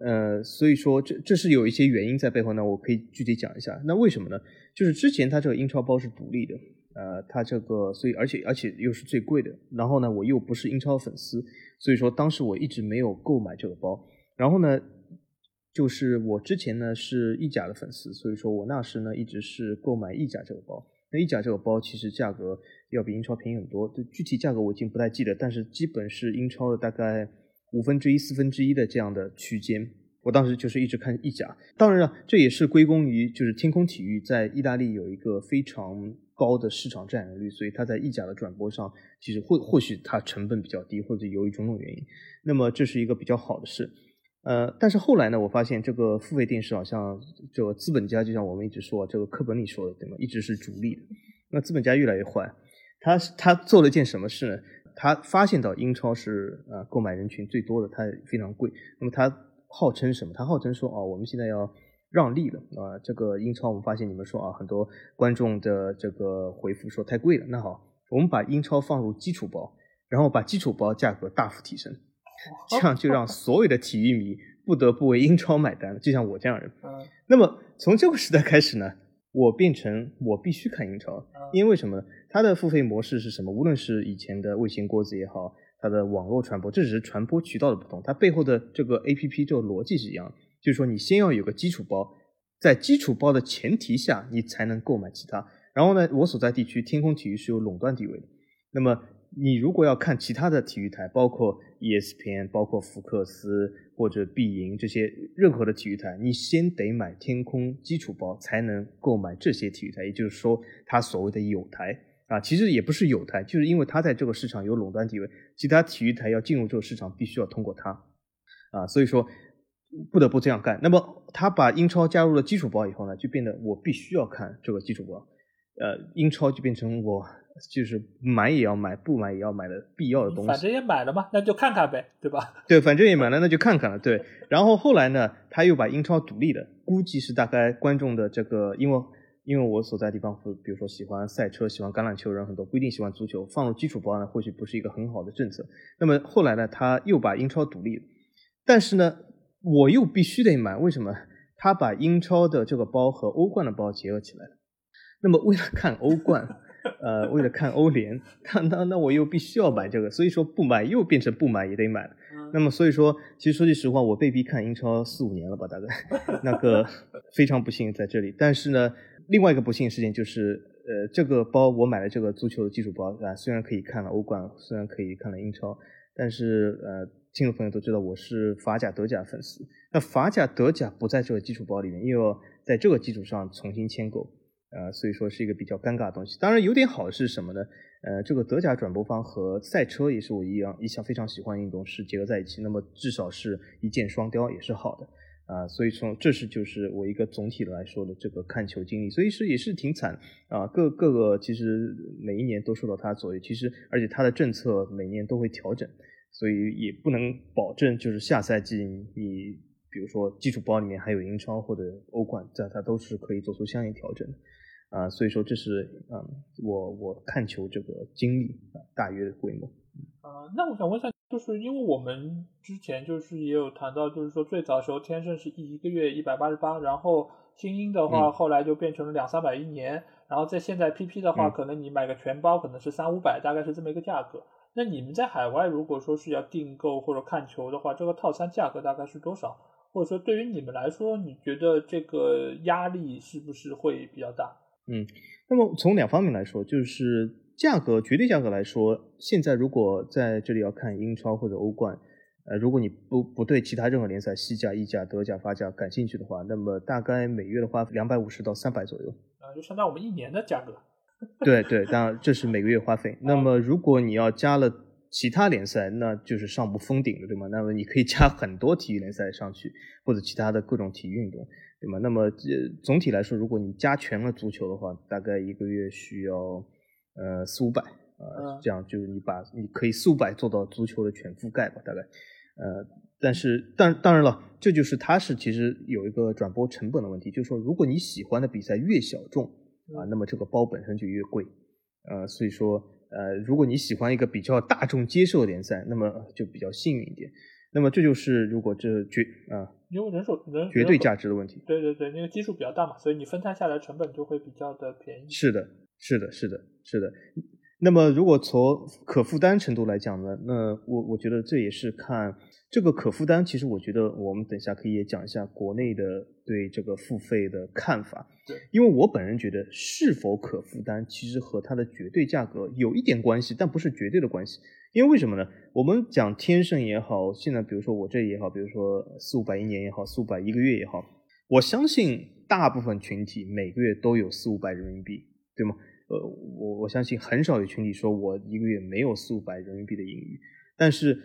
呃，所以说这这是有一些原因在背后呢，我可以具体讲一下。那为什么呢？就是之前它这个英超包是独立的，呃，它这个所以而且而且又是最贵的。然后呢，我又不是英超粉丝，所以说当时我一直没有购买这个包。然后呢，就是我之前呢是意甲的粉丝，所以说我那时呢一直是购买意甲这个包。那意甲这个包其实价格要比英超便宜很多，具体价格我已经不太记得，但是基本是英超的大概。五分之一、四分之一的这样的区间，我当时就是一直看意甲。当然了，这也是归功于就是天空体育在意大利有一个非常高的市场占有率，所以它在意甲的转播上其实或或许它成本比较低，或者由于种种原因，那么这是一个比较好的事。呃，但是后来呢，我发现这个付费电视好像这个资本家，就像我们一直说这个课本里说的对吗？一直是主力的。那资本家越来越坏，他他做了件什么事呢？他发现到英超是呃购买人群最多的，它非常贵。那么他号称什么？他号称说哦，我们现在要让利了啊。这个英超我们发现你们说啊，很多观众的这个回复说太贵了。那好，我们把英超放入基础包，然后把基础包价格大幅提升，这样就让所有的体育迷不得不为英超买单了。就像我这样人。那么从这个时代开始呢？我变成我必须看英超，因为什么？它的付费模式是什么？无论是以前的卫星锅子也好，它的网络传播，这只是传播渠道的不同，它背后的这个 A P P 这个逻辑是一样的。就是说，你先要有个基础包，在基础包的前提下，你才能购买其他。然后呢，我所在地区天空体育是有垄断地位的，那么。你如果要看其他的体育台，包括 ESPN、包括福克斯或者必赢这些任何的体育台，你先得买天空基础包才能购买这些体育台。也就是说，它所谓的有台啊，其实也不是有台，就是因为它在这个市场有垄断地位，其他体育台要进入这个市场必须要通过它啊，所以说不得不这样干。那么他把英超加入了基础包以后呢，就变得我必须要看这个基础包，呃，英超就变成我。就是买也要买，不买也要买的必要的东西。反正也买了嘛，那就看看呗，对吧？对，反正也买了，那就看看了。对，然后后来呢，他又把英超独立的，估计是大概观众的这个，因为因为我所在地方，比如说喜欢赛车、喜欢橄榄球人很多，不一定喜欢足球，放入基础包呢，或许不是一个很好的政策。那么后来呢，他又把英超独立，但是呢，我又必须得买，为什么？他把英超的这个包和欧冠的包结合起来了。那么为了看欧冠。呃，为了看欧联，那那那我又必须要买这个，所以说不买又变成不买也得买了。那么所以说，其实说句实话，我被逼看英超四五年了吧，大概 那个非常不幸在这里。但是呢，另外一个不幸事情就是，呃，这个包我买了这个足球的基础包啊，虽然可以看了欧冠，虽然可以看了英超，但是呃，听众朋友都知道我是法甲、德甲粉丝。那法甲、德甲不在这个基础包里面，又要在这个基础上重新签购。呃，所以说是一个比较尴尬的东西。当然有点好是什么呢？呃，这个德甲转播方和赛车也是我一样一项非常喜欢运动，是结合在一起。那么至少是一箭双雕，也是好的啊。所以说这是就是我一个总体来说的这个看球经历。所以是也是挺惨啊，各各个其实每一年都受到它左右。其实而且它的政策每年都会调整，所以也不能保证就是下赛季你比如说基础包里面还有英超或者欧冠，这它都是可以做出相应调整的。啊，所以说这是嗯，我我看球这个经历啊，大约的规模。啊，那我想问一下，就是因为我们之前就是也有谈到，就是说最早时候天盛是一一个月一百八十八，然后精英的话后来就变成了两三百一年，然后在现在 PP 的话，可能你买个全包可能是三五百，大概是这么一个价格。那你们在海外如果说是要订购或者看球的话，这个套餐价格大概是多少？或者说对于你们来说，你觉得这个压力是不是会比较大？嗯，那么从两方面来说，就是价格绝对价格来说，现在如果在这里要看英超或者欧冠，呃，如果你不不对其他任何联赛，西甲、意甲、德甲、法甲感兴趣的话，那么大概每月的花费两百五十到三百左右，啊，就相当于我们一年的价格。对对，当然这是每个月花费。那么如果你要加了其他联赛，那就是上不封顶的，对吗？那么你可以加很多体育联赛上去，或者其他的各种体育运动。对吗？那么这总体来说，如果你加全了足球的话，大概一个月需要呃四五百啊，这样就是你把你可以四五百做到足球的全覆盖吧，大概呃，但是但当然了，这就是它是其实有一个转播成本的问题，就是说如果你喜欢的比赛越小众啊，那么这个包本身就越贵，呃，所以说呃，如果你喜欢一个比较大众接受的联赛，那么就比较幸运一点。那么这就是如果这绝啊，因为人手人绝对价值的问题。对对对，那个基数比较大嘛，所以你分摊下来成本就会比较的便宜。是的，是的，是的，是的。那么如果从可负担程度来讲呢，那我我觉得这也是看这个可负担。其实我觉得我们等一下可以也讲一下国内的对这个付费的看法。对，因为我本人觉得是否可负担，其实和它的绝对价格有一点关系，但不是绝对的关系。因为为什么呢？我们讲天盛也好，现在比如说我这也好，比如说四五百一年也好，四五百一个月也好，我相信大部分群体每个月都有四五百人民币，对吗？呃，我我相信很少有群体说我一个月没有四五百人民币的盈余。但是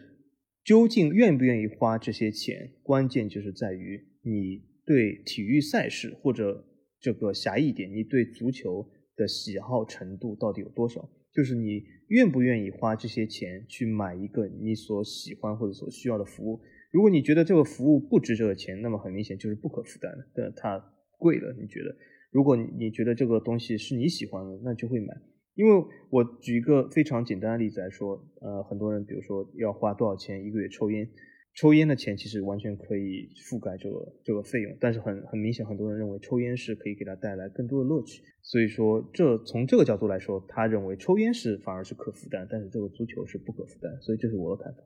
究竟愿不愿意花这些钱，关键就是在于你对体育赛事或者这个狭义点，你对足球的喜好程度到底有多少？就是你愿不愿意花这些钱去买一个你所喜欢或者所需要的服务？如果你觉得这个服务不值这个钱，那么很明显就是不可负担的，它贵了。你觉得？如果你觉得这个东西是你喜欢的，那就会买。因为我举一个非常简单的例子来说，呃，很多人比如说要花多少钱一个月抽烟。抽烟的钱其实完全可以覆盖这个这个费用，但是很很明显，很多人认为抽烟是可以给他带来更多的乐趣，所以说这从这个角度来说，他认为抽烟是反而是可负担，但是这个足球是不可负担，所以这是我的看法。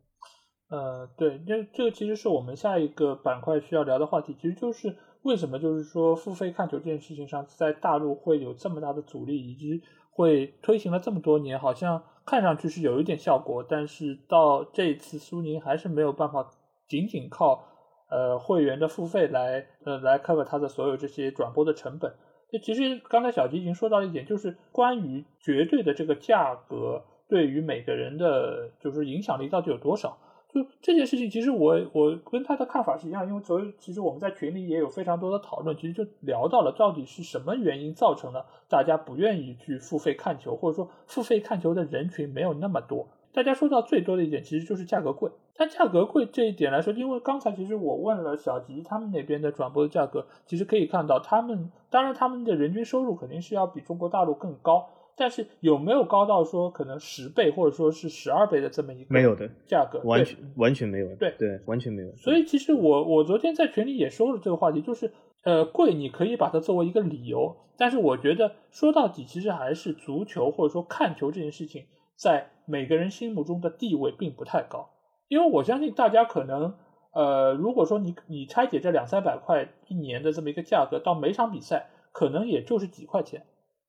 呃，对，这这个其实是我们下一个板块需要聊的话题，其实就是为什么就是说付费看球这件事情上，在大陆会有这么大的阻力，以及会推行了这么多年，好像。看上去是有一点效果，但是到这次苏宁还是没有办法仅仅靠呃会员的付费来呃来 cover 它的所有这些转播的成本。就其实刚才小吉已经说到了一点，就是关于绝对的这个价格对于每个人的就是影响力到底有多少？就这件事情，其实我我跟他的看法是一样，因为昨其实我们在群里也有非常多的讨论，其实就聊到了到底是什么原因造成了大家不愿意去付费看球，或者说付费看球的人群没有那么多。大家说到最多的一点，其实就是价格贵。但价格贵这一点来说，因为刚才其实我问了小吉他们那边的转播的价格，其实可以看到他们，当然他们的人均收入肯定是要比中国大陆更高。但是有没有高到说可能十倍或者说是十二倍的这么一个没有的价格？完全完全没有。对对，完全没有。所以其实我我昨天在群里也说了这个话题，就是呃贵你可以把它作为一个理由，但是我觉得说到底其实还是足球或者说看球这件事情在每个人心目中的地位并不太高，因为我相信大家可能呃如果说你你拆解这两三百块一年的这么一个价格到每场比赛可能也就是几块钱，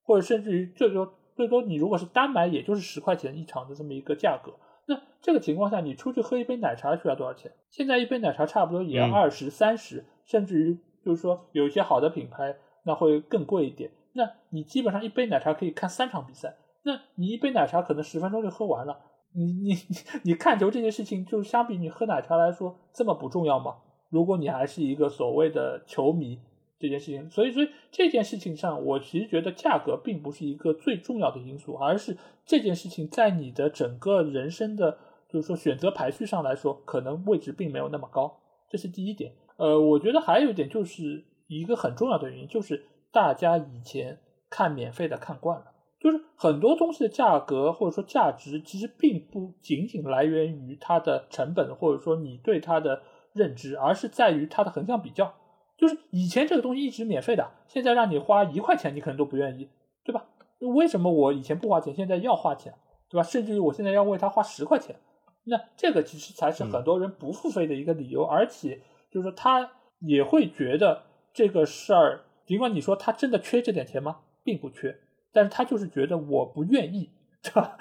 或者甚至于最多。最多你如果是单买，也就是十块钱一场的这么一个价格。那这个情况下，你出去喝一杯奶茶需要多少钱？现在一杯奶茶差不多也要二十三十，甚至于就是说有一些好的品牌那会更贵一点。那你基本上一杯奶茶可以看三场比赛，那你一杯奶茶可能十分钟就喝完了。你你你看球这件事情，就相比你喝奶茶来说这么不重要吗？如果你还是一个所谓的球迷。这件事情，所以所以这件事情上，我其实觉得价格并不是一个最重要的因素，而是这件事情在你的整个人生的，就是说选择排序上来说，可能位置并没有那么高，这是第一点。呃，我觉得还有一点就是一个很重要的原因，就是大家以前看免费的看惯了，就是很多东西的价格或者说价值，其实并不仅仅来源于它的成本，或者说你对它的认知，而是在于它的横向比较。就是以前这个东西一直免费的，现在让你花一块钱，你可能都不愿意，对吧？为什么我以前不花钱，现在要花钱，对吧？甚至于我现在要为他花十块钱，那这个其实才是很多人不付费的一个理由。而且就是说，他也会觉得这个事儿，尽管你说他真的缺这点钱吗？并不缺，但是他就是觉得我不愿意。对吧？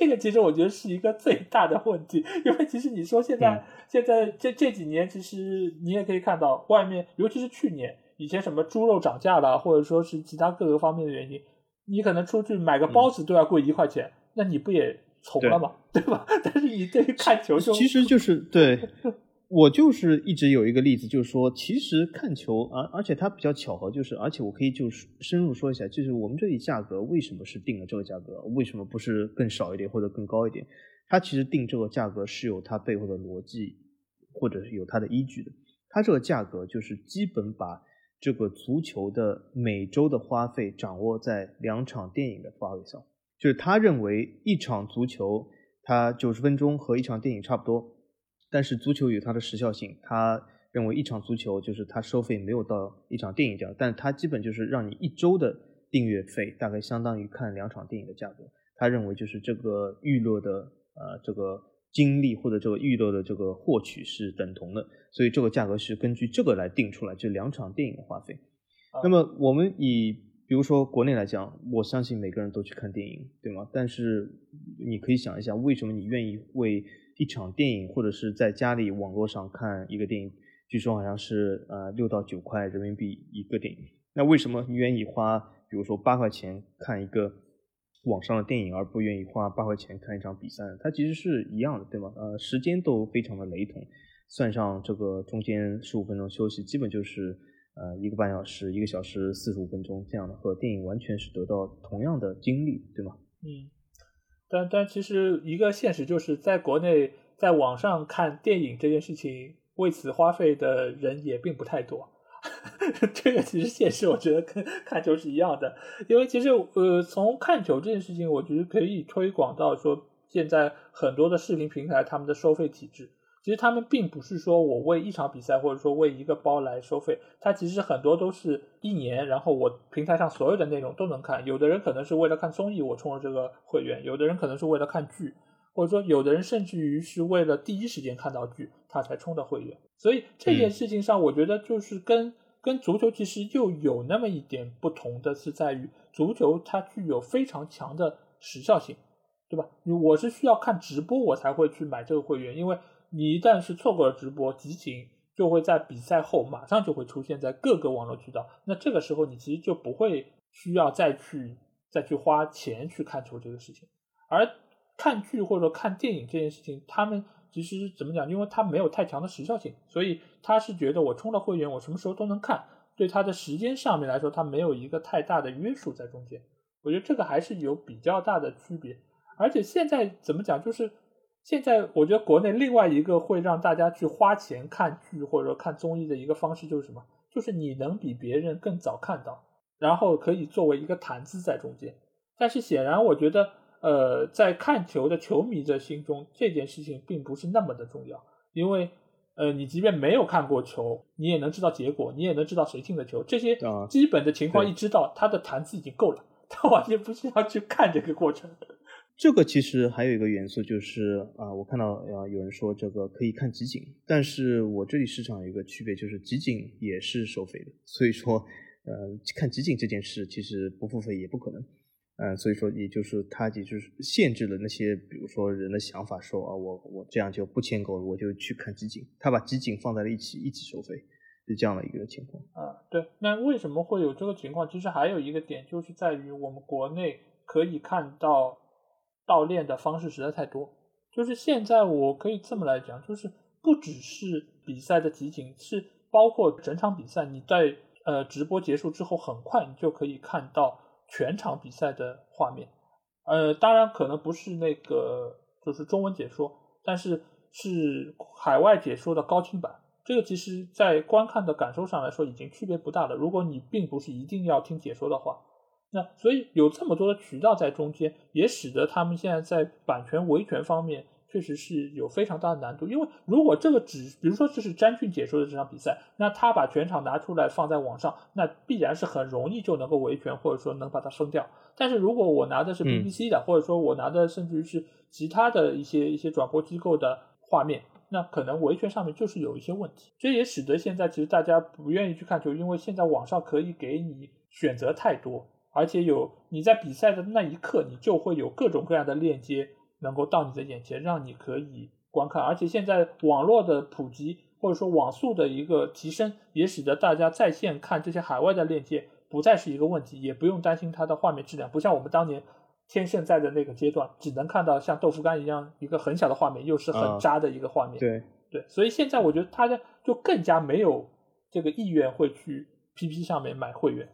这个其实我觉得是一个最大的问题，因为其实你说现在现在这这几年，其实你也可以看到外面，尤其是去年，以前什么猪肉涨价了，或者说是其他各个方面的原因，你可能出去买个包子都要贵一块钱，那你不也从了吗？对吧？但是你对于看球就其实就是对。我就是一直有一个例子，就是说，其实看球，而而且它比较巧合，就是而且我可以就是深入说一下，就是我们这里价格为什么是定了这个价格，为什么不是更少一点或者更高一点？它其实定这个价格是有它背后的逻辑，或者是有它的依据的。它这个价格就是基本把这个足球的每周的花费掌握在两场电影的花费上，就是他认为一场足球它九十分钟和一场电影差不多。但是足球有它的时效性，他认为一场足球就是他收费没有到一场电影这样，但他基本就是让你一周的订阅费大概相当于看两场电影的价格。他认为就是这个娱乐的呃这个经历或者这个娱乐的这个获取是等同的，所以这个价格是根据这个来定出来，就两场电影的花费。那么我们以比如说国内来讲，我相信每个人都去看电影，对吗？但是你可以想一下，为什么你愿意为一场电影，或者是在家里网络上看一个电影，据说好像是呃六到九块人民币一个电影。那为什么你愿意花，比如说八块钱看一个网上的电影，而不愿意花八块钱看一场比赛？它其实是一样的，对吗？呃，时间都非常的雷同，算上这个中间十五分钟休息，基本就是呃一个半小时、一个小时四十五分钟这样的，和电影完全是得到同样的经历，对吗？嗯。但但其实一个现实就是在国内，在网上看电影这件事情，为此花费的人也并不太多。这个其实现实，我觉得跟看球是一样的。因为其实呃，从看球这件事情，我觉得可以推广到说，现在很多的视频平台他们的收费体制。其实他们并不是说我为一场比赛或者说为一个包来收费，它其实很多都是一年，然后我平台上所有的内容都能看。有的人可能是为了看综艺，我充了这个会员；有的人可能是为了看剧，或者说有的人甚至于是为了第一时间看到剧，他才充的会员。所以这件事情上，我觉得就是跟跟足球其实又有那么一点不同的是在于，足球它具有非常强的时效性，对吧？我是需要看直播我才会去买这个会员，因为。你一旦是错过了直播，集锦就会在比赛后马上就会出现在各个网络渠道。那这个时候你其实就不会需要再去再去花钱去看球这个事情。而看剧或者说看电影这件事情，他们其实怎么讲？因为它没有太强的时效性，所以他是觉得我充了会员，我什么时候都能看。对他的时间上面来说，他没有一个太大的约束在中间。我觉得这个还是有比较大的区别。而且现在怎么讲？就是现在我觉得国内另外一个会让大家去花钱看剧或者说看综艺的一个方式就是什么？就是你能比别人更早看到，然后可以作为一个谈资在中间。但是显然，我觉得。呃，在看球的球迷的心中，这件事情并不是那么的重要，因为，呃，你即便没有看过球，你也能知道结果，你也能知道谁进的球，这些基本的情况一知道，他的谈资已经够了，他完全不需要去看这个过程。这个其实还有一个元素就是啊，我看到啊有人说这个可以看集锦，但是我这里市场有一个区别，就是集锦也是收费的，所以说，呃，看集锦这件事其实不付费也不可能。嗯，所以说，也就是他也就是限制了那些，比如说人的想法，说啊，我我这样就不签购了，我就去看集锦，他把集锦放在了一起，一起收费，是这样的一个情况。啊，对，那为什么会有这个情况？其实还有一个点，就是在于我们国内可以看到盗链的方式实在太多。就是现在我可以这么来讲，就是不只是比赛的集锦，是包括整场比赛，你在呃直播结束之后，很快你就可以看到。全场比赛的画面，呃，当然可能不是那个就是中文解说，但是是海外解说的高清版。这个其实，在观看的感受上来说，已经区别不大了。如果你并不是一定要听解说的话，那所以有这么多的渠道在中间，也使得他们现在在版权维权方面。确实是有非常大的难度，因为如果这个只，比如说这是詹俊解说的这场比赛，那他把全场拿出来放在网上，那必然是很容易就能够维权，或者说能把它封掉。但是如果我拿的是 BBC 的，或者说我拿的甚至于是其他的一些一些转播机构的画面，那可能维权上面就是有一些问题。这也使得现在其实大家不愿意去看球，因为现在网上可以给你选择太多，而且有你在比赛的那一刻，你就会有各种各样的链接。能够到你的眼前，让你可以观看，而且现在网络的普及或者说网速的一个提升，也使得大家在线看这些海外的链接不再是一个问题，也不用担心它的画面质量，不像我们当年天盛在的那个阶段，只能看到像豆腐干一样一个很小的画面，又是很渣的一个画面。对对，所以现在我觉得大家就更加没有这个意愿会去 PP 上面买会员，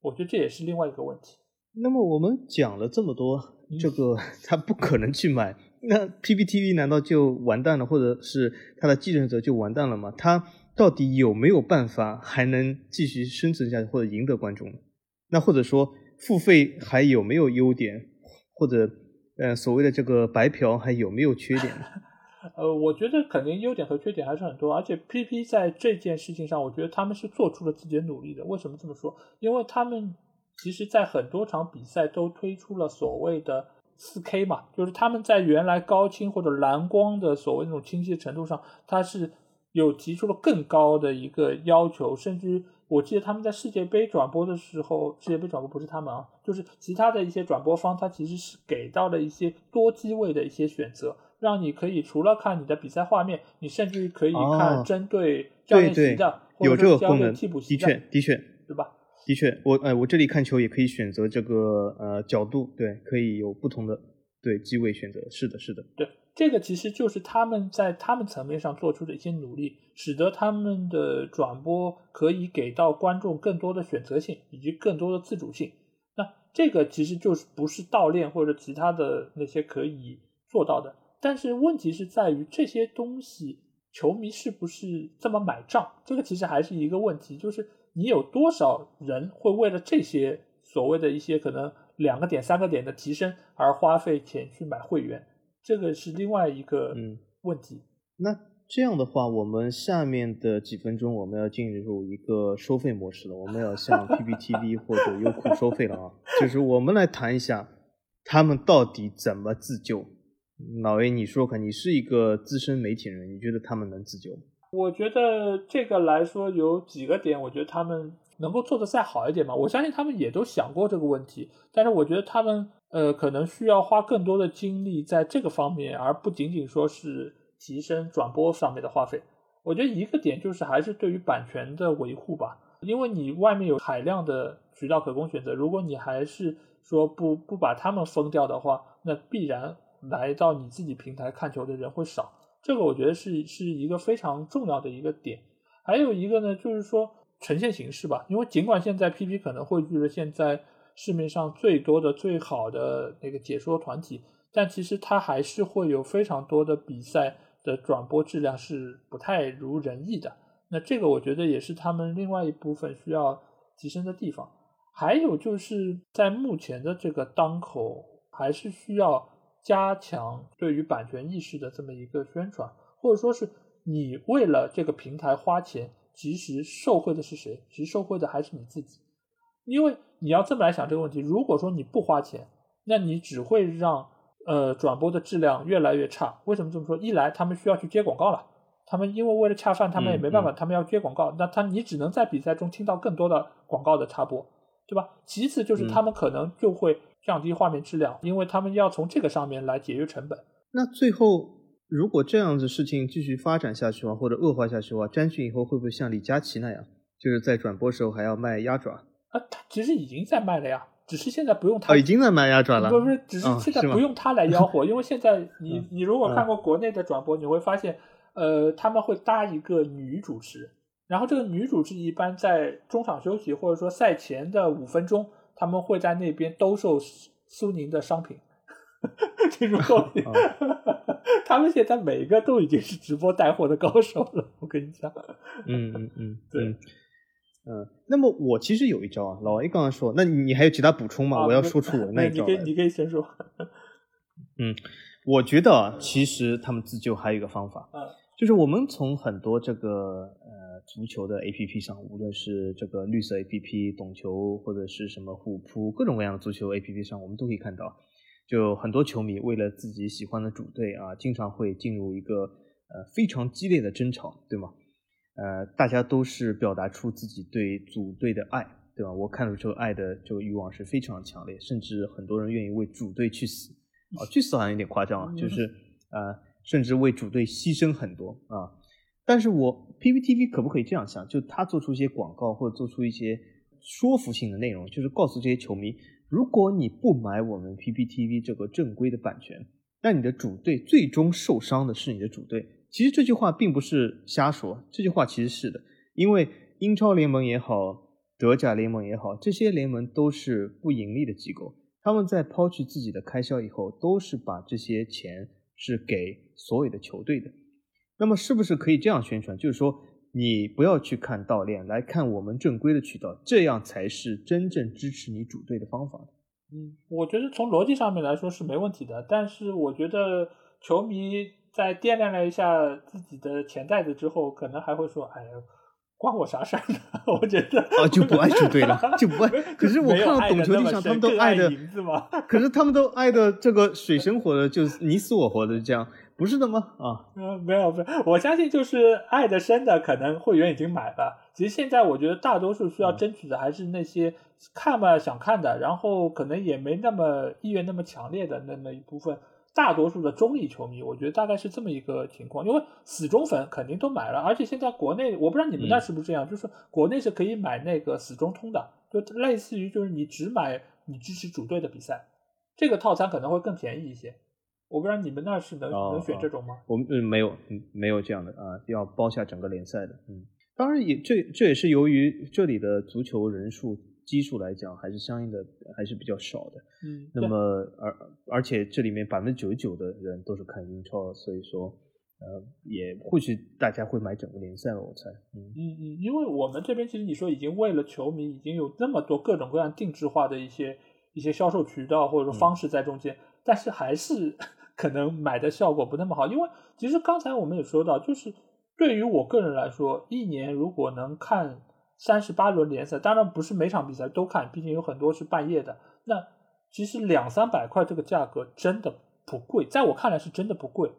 我觉得这也是另外一个问题。那么我们讲了这么多。这个他不可能去买，那 PPTV 难道就完蛋了，或者是他的继承者就完蛋了吗？他到底有没有办法还能继续生存下去，或者赢得观众？那或者说付费还有没有优点，或者呃所谓的这个白嫖还有没有缺点？呃，我觉得肯定优点和缺点还是很多，而且 PP 在这件事情上，我觉得他们是做出了自己的努力的。为什么这么说？因为他们。其实，在很多场比赛都推出了所谓的四 K 嘛，就是他们在原来高清或者蓝光的所谓那种清晰程度上，它是有提出了更高的一个要求，甚至我记得他们在世界杯转播的时候，世界杯转播不是他们啊，就是其他的一些转播方，他其实是给到了一些多机位的一些选择，让你可以除了看你的比赛画面，你甚至于可以看针对教练席的，有这个功能，替补席的，的确，的确，对吧？的确，我哎，我这里看球也可以选择这个呃角度，对，可以有不同的对机位选择，是的，是的，对，这个其实就是他们在他们层面上做出的一些努力，使得他们的转播可以给到观众更多的选择性以及更多的自主性。那这个其实就是不是盗练或者其他的那些可以做到的，但是问题是在于这些东西球迷是不是这么买账？这个其实还是一个问题，就是。你有多少人会为了这些所谓的一些可能两个点、三个点的提升而花费钱去买会员？这个是另外一个问题。那这样的话，我们下面的几分钟我们要进入一个收费模式了，我们要向 PPTV 或者优酷收费了啊！就是我们来谈一下他们到底怎么自救。老 A，你说看，你是一个资深媒体人，你觉得他们能自救吗？我觉得这个来说有几个点，我觉得他们能够做得再好一点嘛。我相信他们也都想过这个问题，但是我觉得他们呃可能需要花更多的精力在这个方面，而不仅仅说是提升转播上面的花费。我觉得一个点就是还是对于版权的维护吧，因为你外面有海量的渠道可供选择，如果你还是说不不把他们封掉的话，那必然来到你自己平台看球的人会少。这个我觉得是是一个非常重要的一个点。还有一个呢，就是说呈现形式吧，因为尽管现在 PP 可能汇聚了现在市面上最多的、最好的那个解说团体，但其实它还是会有非常多的比赛的转播质量是不太如人意的。那这个我觉得也是他们另外一部分需要提升的地方。还有就是在目前的这个当口，还是需要加强对于版权意识的这么一个宣传，或者说是你为了这个平台花钱，其实受惠的是谁？其实受惠的还是你自己，因为你要这么来想这个问题，如果说你不花钱，那你只会让呃转播的质量越来越差。为什么这么说？一来他们需要去接广告了，他们因为为了恰饭，他们也没办法，他们要接广告，那他你只能在比赛中听到更多的广告的插播。对吧？其次就是他们可能就会降低画面质量，因为他们要从这个上面来节约成本。那最后，如果这样子事情继续发展下去的话，或者恶化下去的话，詹俊以后会不会像李佳琦那样，就是在转播时候还要卖鸭爪？啊，他其实已经在卖了呀，只是现在不用他。已经在卖鸭爪了。不不是，只是现在不用他来吆喝，因为现在 你你如果看过国内的转播，你会发现，呃，他们会搭一个女主持。然后这个女主持一般在中场休息或者说赛前的五分钟，他们会在那边兜售苏宁的商品，这种道理。他们现在每个都已经是直播带货的高手了，我跟你讲。嗯嗯嗯，对，嗯。那么我其实有一招啊，老 A 刚刚说，那你还有其他补充吗？我要说出我 那一招。你可以，你可以先说。嗯，我觉得其实他们自救还有一个方法，就是我们从很多这个。足球的 A P P 上，无论是这个绿色 A P P 懂球，或者是什么虎扑，各种各样的足球 A P P 上，我们都可以看到，就很多球迷为了自己喜欢的主队啊，经常会进入一个呃非常激烈的争吵，对吗？呃，大家都是表达出自己对主队的爱，对吧？我看到这个爱的这个欲望是非常强烈，甚至很多人愿意为主队去死，啊，去死好像有点夸张啊，就是呃，甚至为主队牺牲很多啊。但是我 PPTV 可不可以这样想？就他做出一些广告或者做出一些说服性的内容，就是告诉这些球迷，如果你不买我们 PPTV 这个正规的版权，那你的主队最终受伤的是你的主队。其实这句话并不是瞎说，这句话其实是的，因为英超联盟也好，德甲联盟也好，这些联盟都是不盈利的机构，他们在抛去自己的开销以后，都是把这些钱是给所有的球队的。那么是不是可以这样宣传？就是说，你不要去看盗链，来看我们正规的渠道，这样才是真正支持你主队的方法。嗯，我觉得从逻辑上面来说是没问题的，但是我觉得球迷在掂量了一下自己的钱袋子之后，可能还会说：“哎呀，关我啥事儿呢？” 我觉得啊，就不爱主队了，就不爱。可是我看到懂球帝上他们都爱的，可是他们都爱的这个水深火热，就是你死我活的这样。不是的吗？啊，嗯，没有，没有，我相信就是爱的深的，可能会员已经买了。其实现在我觉得大多数需要争取的还是那些看吧想看的，然后可能也没那么意愿那么强烈的那么一部分大多数的中立球迷。我觉得大概是这么一个情况，因为死忠粉肯定都买了，而且现在国内我不知道你们那是不是这样，就是国内是可以买那个死忠通的，就类似于就是你只买你支持主队的比赛，这个套餐可能会更便宜一些。我不知道你们那是能能选这种吗？我们嗯没有，嗯没有这样的啊，要包下整个联赛的。嗯，当然也这这也是由于这里的足球人数基数来讲，还是相应的还是比较少的。嗯，那么而而且这里面百分之九十九的人都是看英超，所以说呃也或许大家会买整个联赛了，我猜。嗯嗯嗯，因为我们这边其实你说已经为了球迷已经有那么多各种各样定制化的一些一些销售渠道或者说方式在中间，但是还是。可能买的效果不那么好，因为其实刚才我们也说到，就是对于我个人来说，一年如果能看三十八轮联赛，当然不是每场比赛都看，毕竟有很多是半夜的。那其实两三百块这个价格真的不贵，在我看来是真的不贵，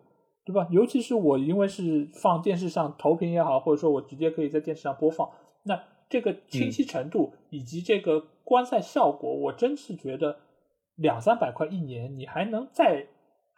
对吧？尤其是我因为是放电视上投屏也好，或者说我直接可以在电视上播放，那这个清晰程度以及这个观赛效果，我真是觉得两三百块一年，你还能再。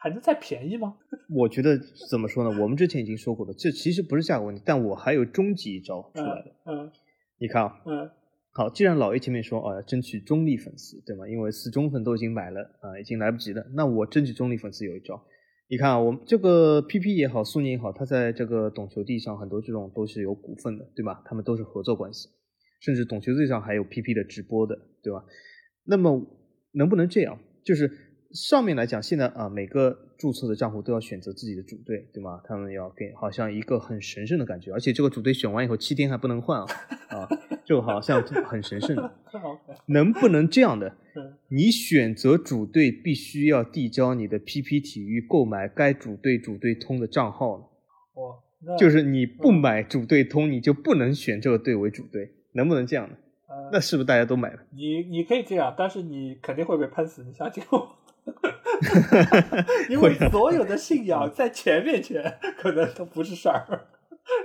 还能再便宜吗？我觉得怎么说呢？我们之前已经说过了，这其实不是价格问题，但我还有终极一招出来的。嗯，你看啊，嗯，好，既然老 A 前面说啊，争取中立粉丝，对吗？因为死忠粉都已经买了啊，已经来不及了。那我争取中立粉丝有一招，你看啊，我们这个 PP 也好，苏宁也好，它在这个懂球帝上很多这种都是有股份的，对吧？他们都是合作关系，甚至懂球帝上还有 PP 的直播的，对吧？那么能不能这样？就是上面来讲，现在啊，每个注册的账户都要选择自己的主队，对吗？他们要给好像一个很神圣的感觉，而且这个主队选完以后七天还不能换啊，啊，就好像很神圣 的。能不能这样的？你选择主队必须要递交你的 PP 体育购买该主队主队通的账号呢？哦，就是你不买主队通，你就不能选这个队为主队，能不能这样呢？那是不是大家都买了？你你可以这样，但是你肯定会被喷死，你相信我。因为所有的信仰在钱面前可能都不是事儿。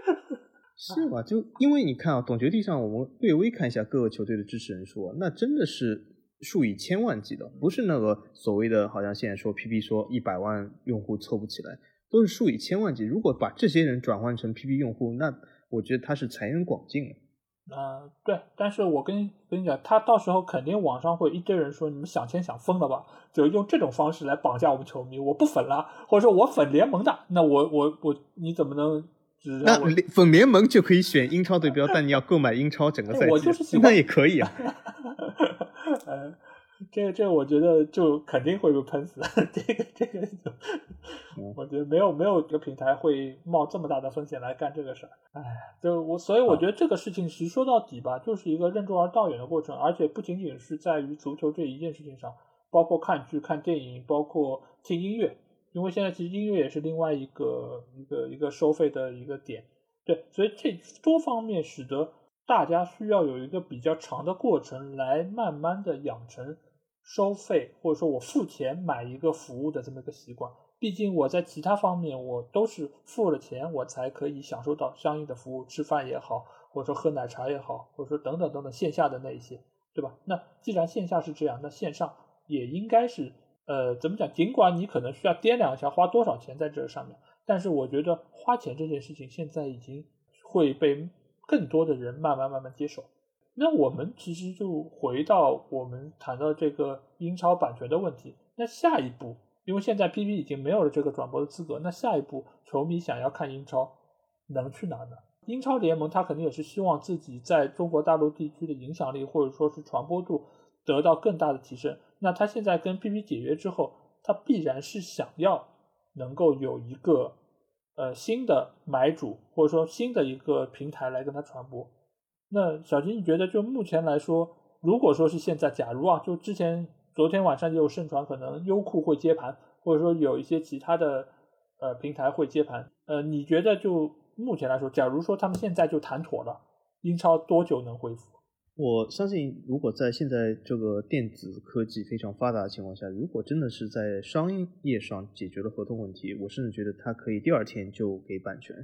是吧？就因为你看啊，懂球帝上我们略微看一下各个球队的支持人数，那真的是。数以千万计的，不是那个所谓的，好像现在说 PP 说一百万用户凑不起来，都是数以千万计。如果把这些人转换成 PP 用户，那我觉得他是财源广进了。啊，对，但是我跟跟你讲，他到时候肯定网上会一堆人说你们想钱想疯了吧？就用这种方式来绑架我们球迷，我不粉了，或者说我粉联盟的，那我我我你怎么能只？那粉联盟就可以选英超对标，但你要购买英超整个赛季，那也可以啊。呃，这个这个，我觉得就肯定会被喷死。这个这个，我觉得没有没有一个平台会冒这么大的风险来干这个事儿。哎，就我，所以我觉得这个事情其实说到底吧，就是一个任重而道远的过程，而且不仅仅是在于足球这一件事情上，包括看剧、看电影，包括听音乐，因为现在其实音乐也是另外一个一个一个收费的一个点。对，所以这多方面使得。大家需要有一个比较长的过程来慢慢的养成收费或者说我付钱买一个服务的这么一个习惯。毕竟我在其他方面我都是付了钱我才可以享受到相应的服务，吃饭也好，或者说喝奶茶也好，或者说等等等等线下的那一些，对吧？那既然线下是这样，那线上也应该是呃怎么讲？尽管你可能需要掂量一下花多少钱在这上面，但是我觉得花钱这件事情现在已经会被。更多的人慢慢慢慢接受，那我们其实就回到我们谈到这个英超版权的问题。那下一步，因为现在 PP 已经没有了这个转播的资格，那下一步球迷想要看英超，能去哪呢？英超联盟他肯定也是希望自己在中国大陆地区的影响力或者说是传播度得到更大的提升。那他现在跟 PP 解约之后，他必然是想要能够有一个。呃，新的买主或者说新的一个平台来跟他传播。那小金，你觉得就目前来说，如果说是现在，假如啊，就之前昨天晚上就有盛传，可能优酷会接盘，或者说有一些其他的呃平台会接盘。呃，你觉得就目前来说，假如说他们现在就谈妥了，英超多久能恢复？我相信，如果在现在这个电子科技非常发达的情况下，如果真的是在商业上解决了合同问题，我甚至觉得它可以第二天就给版权，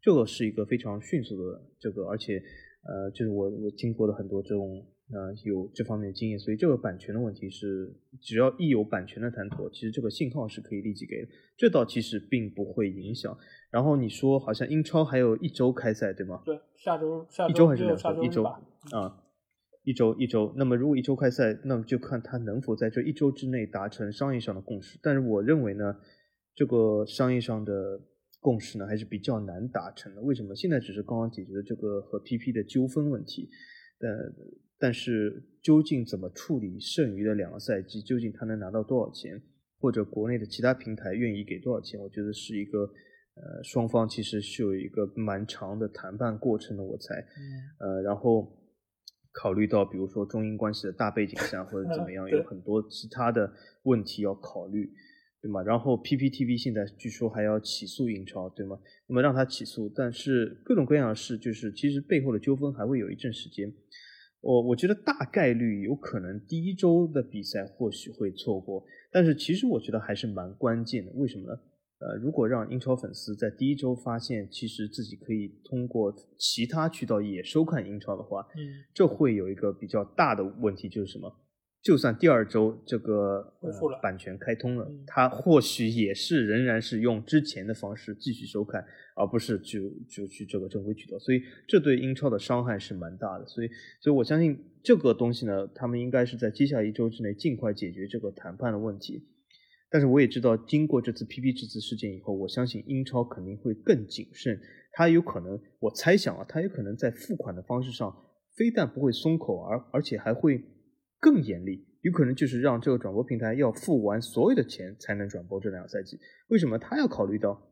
这个是一个非常迅速的这个，而且呃，就是我我经过了很多这种呃有这方面的经验，所以这个版权的问题是，只要一有版权的谈妥，其实这个信号是可以立即给的，这倒其实并不会影响。然后你说好像英超还有一周开赛，对吗？对，下周下周还是两周？一周啊。一周一周，那么如果一周开赛，那么就看他能否在这一周之内达成商业上的共识。但是我认为呢，这个商业上的共识呢还是比较难达成的。为什么？现在只是刚刚解决了这个和 PP 的纠纷问题，呃，但是究竟怎么处理剩余的两个赛季，究竟他能拿到多少钱，或者国内的其他平台愿意给多少钱，我觉得是一个呃双方其实是有一个蛮长的谈判过程的。我猜，呃，然后。考虑到比如说中英关系的大背景下，或者怎么样，有很多其他的问题要考虑，对吗？然后 PPTV 现在据说还要起诉英超，对吗？那么让他起诉，但是各种各样的事，就是其实背后的纠纷还会有一阵时间。我我觉得大概率有可能第一周的比赛或许会错过，但是其实我觉得还是蛮关键的。为什么呢？呃，如果让英超粉丝在第一周发现，其实自己可以通过其他渠道也收看英超的话，嗯，这会有一个比较大的问题，就是什么？就算第二周这个版权开通了，他或许也是仍然是用之前的方式继续收看，而不是就就去这个正规渠道，所以这对英超的伤害是蛮大的。所以，所以我相信这个东西呢，他们应该是在接下来一周之内尽快解决这个谈判的问题。但是我也知道，经过这次 PP 这次事件以后，我相信英超肯定会更谨慎。他有可能，我猜想啊，他有可能在付款的方式上，非但不会松口，而而且还会更严厉。有可能就是让这个转播平台要付完所有的钱才能转播这两个赛季。为什么他要考虑到，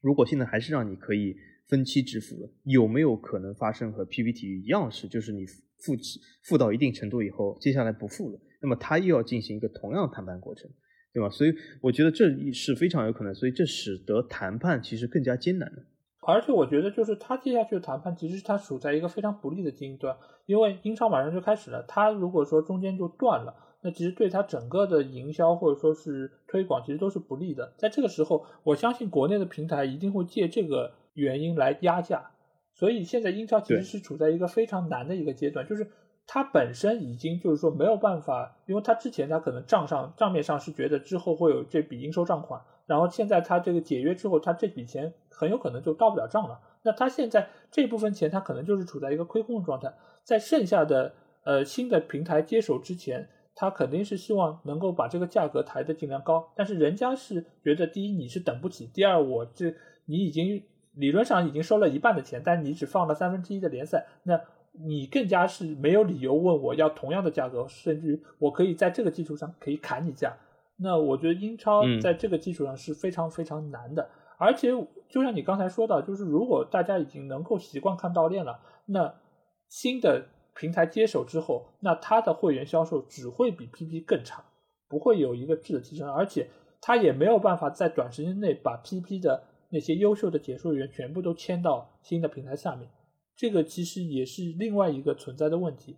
如果现在还是让你可以分期支付了，有没有可能发生和 PP 体育一样的事，就是你付付到一定程度以后，接下来不付了，那么他又要进行一个同样谈判过程，对吧？所以我觉得这是非常有可能，所以这使得谈判其实更加艰难了。而且我觉得，就是他接下去的谈判，其实他处在一个非常不利的阶段，因为英超马上就开始了。他如果说中间就断了，那其实对他整个的营销或者说是推广，其实都是不利的。在这个时候，我相信国内的平台一定会借这个原因来压价。所以现在英超其实是处在一个非常难的一个阶段，就是它本身已经就是说没有办法，因为它之前它可能账上账面上是觉得之后会有这笔应收账款。然后现在他这个解约之后，他这笔钱很有可能就到不了账了。那他现在这部分钱，他可能就是处在一个亏空的状态。在剩下的呃新的平台接手之前，他肯定是希望能够把这个价格抬得尽量高。但是人家是觉得，第一你是等不起，第二我这你已经理论上已经收了一半的钱，但你只放了三分之一的联赛，那你更加是没有理由问我要同样的价格，甚至于我可以在这个基础上可以砍你价。那我觉得英超在这个基础上是非常非常难的，而且就像你刚才说的，就是如果大家已经能够习惯看到练了，那新的平台接手之后，那它的会员销售只会比 PP 更差，不会有一个质的提升，而且它也没有办法在短时间内把 PP 的那些优秀的解说员全部都迁到新的平台下面，这个其实也是另外一个存在的问题。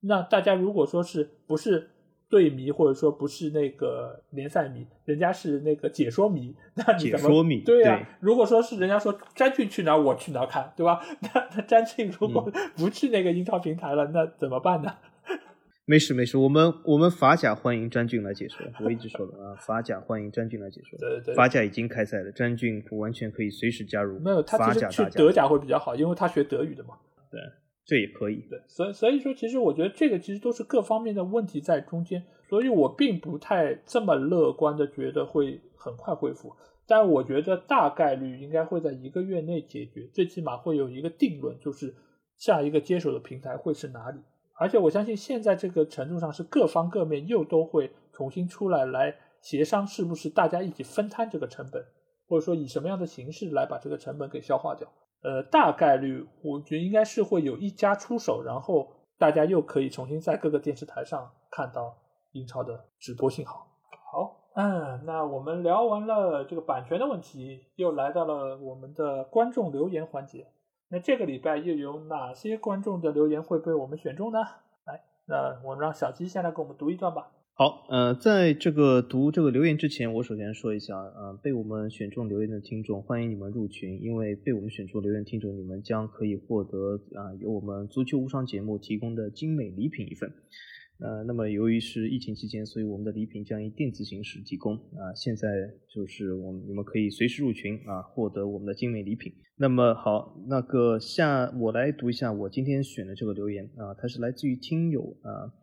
那大家如果说是不是？队迷或者说不是那个联赛迷，人家是那个解说迷，那你怎么对呀？如果说是人家说詹俊去哪，我去哪看，对吧？那那詹俊如果不去那个英超平台了，那怎么办呢？没事没事，我们我们法甲欢迎詹俊来解说，我一直说的啊，法甲欢迎詹俊来解说。对对，法甲已经开赛了，詹俊完全可以随时加入。没有，他其实去德甲会比较好，因为他学德语的嘛。对。这也可以，对，所以所以说，其实我觉得这个其实都是各方面的问题在中间，所以我并不太这么乐观的觉得会很快恢复，但我觉得大概率应该会在一个月内解决，最起码会有一个定论，就是下一个接手的平台会是哪里，而且我相信现在这个程度上是各方各面又都会重新出来来协商，是不是大家一起分摊这个成本，或者说以什么样的形式来把这个成本给消化掉。呃，大概率我觉得应该是会有一家出手，然后大家又可以重新在各个电视台上看到英超的直播信号。好，嗯，那我们聊完了这个版权的问题，又来到了我们的观众留言环节。那这个礼拜又有哪些观众的留言会被我们选中呢？来，那我们让小鸡先来给我们读一段吧。好，呃，在这个读这个留言之前，我首先说一下，呃，被我们选中留言的听众，欢迎你们入群，因为被我们选中留言听众，你们将可以获得啊，由我们足球无双节目提供的精美礼品一份。呃，那么由于是疫情期间，所以我们的礼品将以电子形式提供啊。现在就是我们你们可以随时入群啊，获得我们的精美礼品。那么好，那个下我来读一下我今天选的这个留言啊，它是来自于听友啊。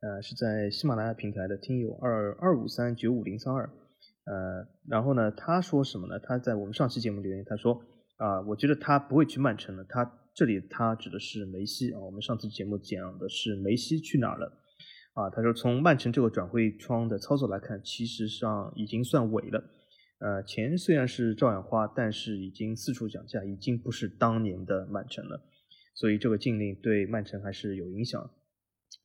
呃，是在喜马拉雅平台的听友二二五三九五零三二，呃，然后呢，他说什么呢？他在我们上期节目留言，他说啊，我觉得他不会去曼城了。他这里他指的是梅西啊。我们上次节目讲的是梅西去哪儿了啊？他说从曼城这个转会窗的操作来看，其实上已经算尾了。呃，钱虽然是照样花，但是已经四处讲价，已经不是当年的曼城了。所以这个禁令对曼城还是有影响。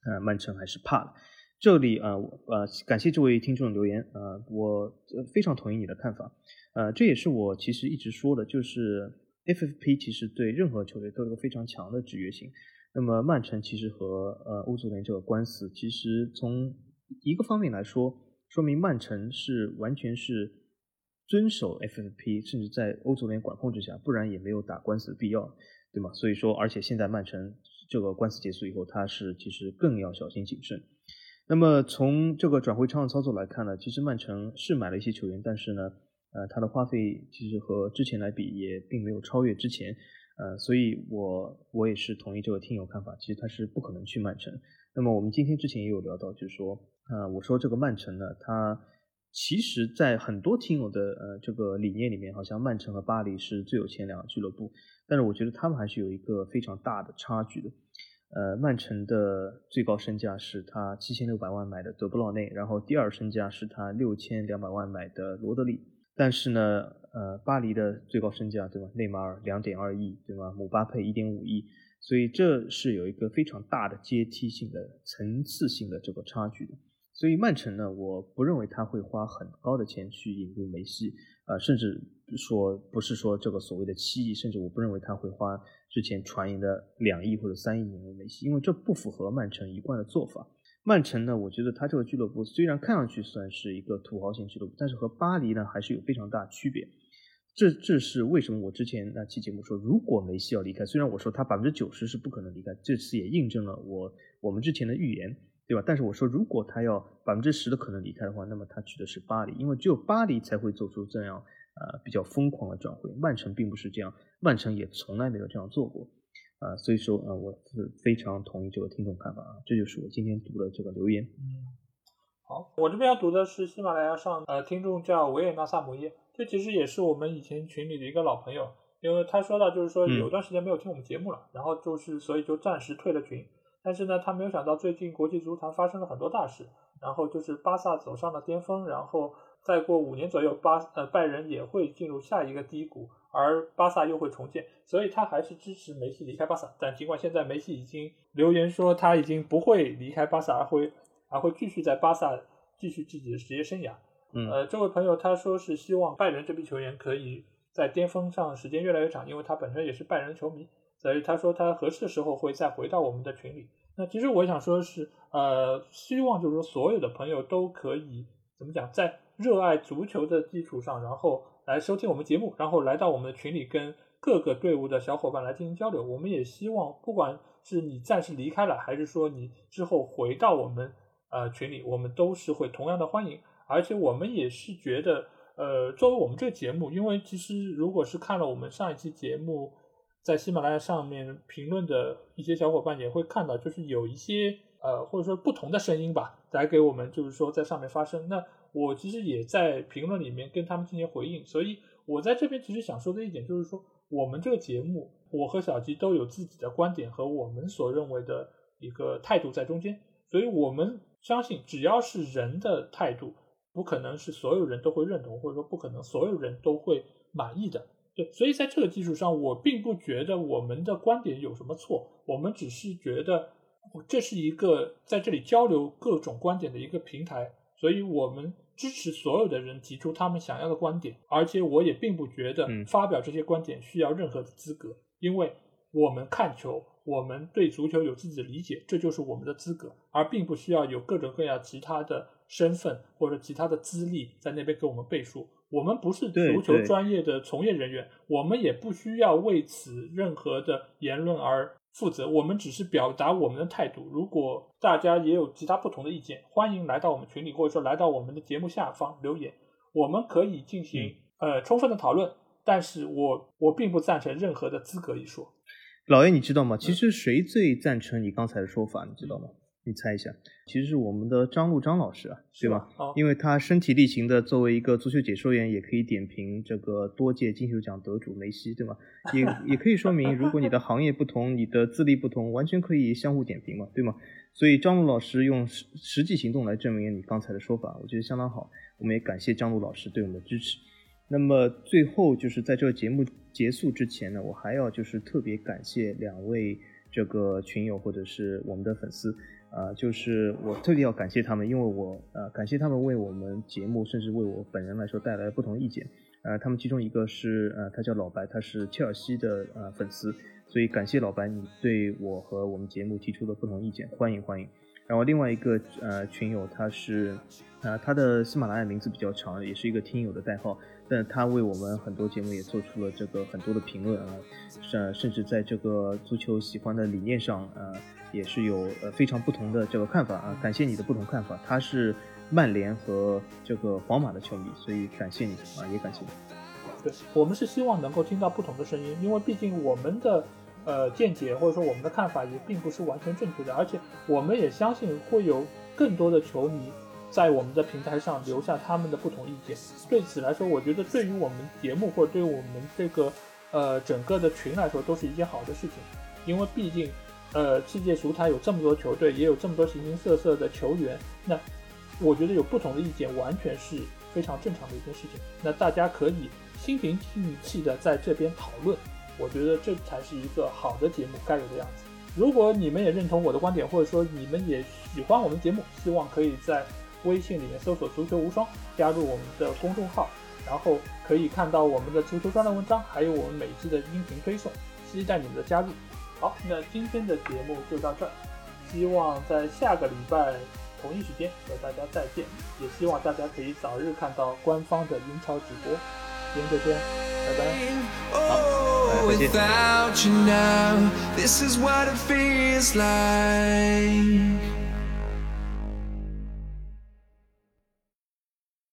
呃，曼城还是怕了。这里啊，呃，感谢这位听众的留言啊，我非常同意你的看法。呃，这也是我其实一直说的，就是 FFP 其实对任何球队都有个非常强的制约性。那么曼城其实和呃欧足联这个官司，其实从一个方面来说，说明曼城是完全是遵守 FFP，甚至在欧足联管控之下，不然也没有打官司的必要，对吗？所以说，而且现在曼城。这个官司结束以后，他是其实更要小心谨慎。那么从这个转会窗的操作来看呢，其实曼城是买了一些球员，但是呢，呃，他的花费其实和之前来比也并没有超越之前，呃，所以我我也是同意这个听友看法，其实他是不可能去曼城。那么我们今天之前也有聊到，就是说，呃，我说这个曼城呢，他其实，在很多听友的呃这个理念里面，好像曼城和巴黎是最有钱两个俱乐部，但是我觉得他们还是有一个非常大的差距的。呃，曼城的最高身价是他七千六百万买的德布劳内，然后第二身价是他六千两百万买的罗德里。但是呢，呃，巴黎的最高身价对吧？内马尔两点二亿对吗？姆巴佩一点五亿，所以这是有一个非常大的阶梯性的层次性的这个差距的。所以曼城呢，我不认为他会花很高的钱去引入梅西，呃，甚至说不是说这个所谓的七亿，甚至我不认为他会花之前传言的两亿或者三亿引入梅西，因为这不符合曼城一贯的做法。曼城呢，我觉得他这个俱乐部虽然看上去算是一个土豪型俱乐部，但是和巴黎呢还是有非常大区别。这这是为什么？我之前那期节目说，如果梅西要离开，虽然我说他百分之九十是不可能离开，这次也印证了我我们之前的预言。对吧？但是我说，如果他要百分之十的可能离开的话，那么他去的是巴黎，因为只有巴黎才会做出这样呃比较疯狂的转会。曼城并不是这样，曼城也从来没有这样做过，啊，所以说啊，我是非常同意这个听众看法啊，这就是我今天读的这个留言。嗯，好，我这边要读的是喜马拉雅上呃听众叫维也纳萨摩耶，这其实也是我们以前群里的一个老朋友，因为他说到就是说有段时间没有听我们节目了，然后就是所以就暂时退了群。但是呢，他没有想到最近国际足坛发生了很多大事，然后就是巴萨走上了巅峰，然后再过五年左右，巴呃拜仁也会进入下一个低谷，而巴萨又会重建，所以他还是支持梅西离开巴萨。但尽管现在梅西已经留言说他已经不会离开巴萨，而会而会继续在巴萨继续自己的职业生涯。嗯，呃，这位朋友他说是希望拜仁这批球员可以在巅峰上时间越来越长，因为他本身也是拜仁球迷。所以他说他合适的时候会再回到我们的群里。那其实我想说的是，呃，希望就是说所有的朋友都可以怎么讲，在热爱足球的基础上，然后来收听我们节目，然后来到我们的群里跟各个队伍的小伙伴来进行交流。我们也希望，不管是你暂时离开了，还是说你之后回到我们呃群里，我们都是会同样的欢迎。而且我们也是觉得，呃，作为我们这个节目，因为其实如果是看了我们上一期节目。在喜马拉雅上面评论的一些小伙伴也会看到，就是有一些呃或者说不同的声音吧，来给我们就是说在上面发声。那我其实也在评论里面跟他们进行回应，所以我在这边其实想说的一点就是说，我们这个节目，我和小吉都有自己的观点和我们所认为的一个态度在中间，所以我们相信只要是人的态度，不可能是所有人都会认同，或者说不可能所有人都会满意的。对，所以在这个基础上，我并不觉得我们的观点有什么错，我们只是觉得这是一个在这里交流各种观点的一个平台，所以我们支持所有的人提出他们想要的观点，而且我也并不觉得发表这些观点需要任何的资格，因为我们看球，我们对足球有自己的理解，这就是我们的资格，而并不需要有各种各样其他的身份或者其他的资历在那边给我们背书。我们不是足球专业的从业人员，我们也不需要为此任何的言论而负责。我们只是表达我们的态度。如果大家也有其他不同的意见，欢迎来到我们群里，或者说来到我们的节目下方留言，我们可以进行呃充分的讨论。但是我我并不赞成任何的资格一说。老爷，你知道吗？其实谁最赞成你刚才的说法？你知道吗？你猜一下，其实是我们的张璐张老师啊，对吧？因为他身体力行的作为一个足球解说员，也可以点评这个多届金球奖得主梅西，对吗？也也可以说明，如果你的行业不同，你的资历不同，完全可以相互点评嘛，对吗？所以张璐老师用实实际行动来证明你刚才的说法，我觉得相当好。我们也感谢张璐老师对我们的支持。那么最后就是在这个节目结束之前呢，我还要就是特别感谢两位这个群友或者是我们的粉丝。啊，就是我特地要感谢他们，因为我呃感谢他们为我们节目，甚至为我本人来说带来不同意见。呃，他们其中一个是呃，他叫老白，他是切尔西的呃粉丝，所以感谢老白你对我和我们节目提出的不同意见，欢迎欢迎。然后另外一个呃群友他是啊他的喜马拉雅名字比较长，也是一个听友的代号，但他为我们很多节目也做出了这个很多的评论啊，甚甚至在这个足球喜欢的理念上啊。也是有呃非常不同的这个看法啊，感谢你的不同看法。他是曼联和这个皇马的球迷，所以感谢你啊，也感谢你。对我们是希望能够听到不同的声音，因为毕竟我们的呃见解或者说我们的看法也并不是完全正确的，而且我们也相信会有更多的球迷在我们的平台上留下他们的不同意见。对此来说，我觉得对于我们节目或者对于我们这个呃整个的群来说，都是一件好的事情，因为毕竟呃世界足坛有这么多球队，也有这么多形形色色的球员，那我觉得有不同的意见，完全是非常正常的一件事情。那大家可以心平气气的在这边讨论，我觉得这才是一个好的节目该有的样子。如果你们也认同我的观点，或者说你们也喜欢我们节目，希望可以在微信里面搜索“足球无双”，加入我们的公众号，然后可以看到我们的足球专栏文章，还有我们每期的音频推送，期待你们的加入。好，那今天的节目就到这儿，希望在下个礼拜同一时间和大家再见，也希望大家可以早日看到官方的英超直播。今天就这样，拜拜。Without you now,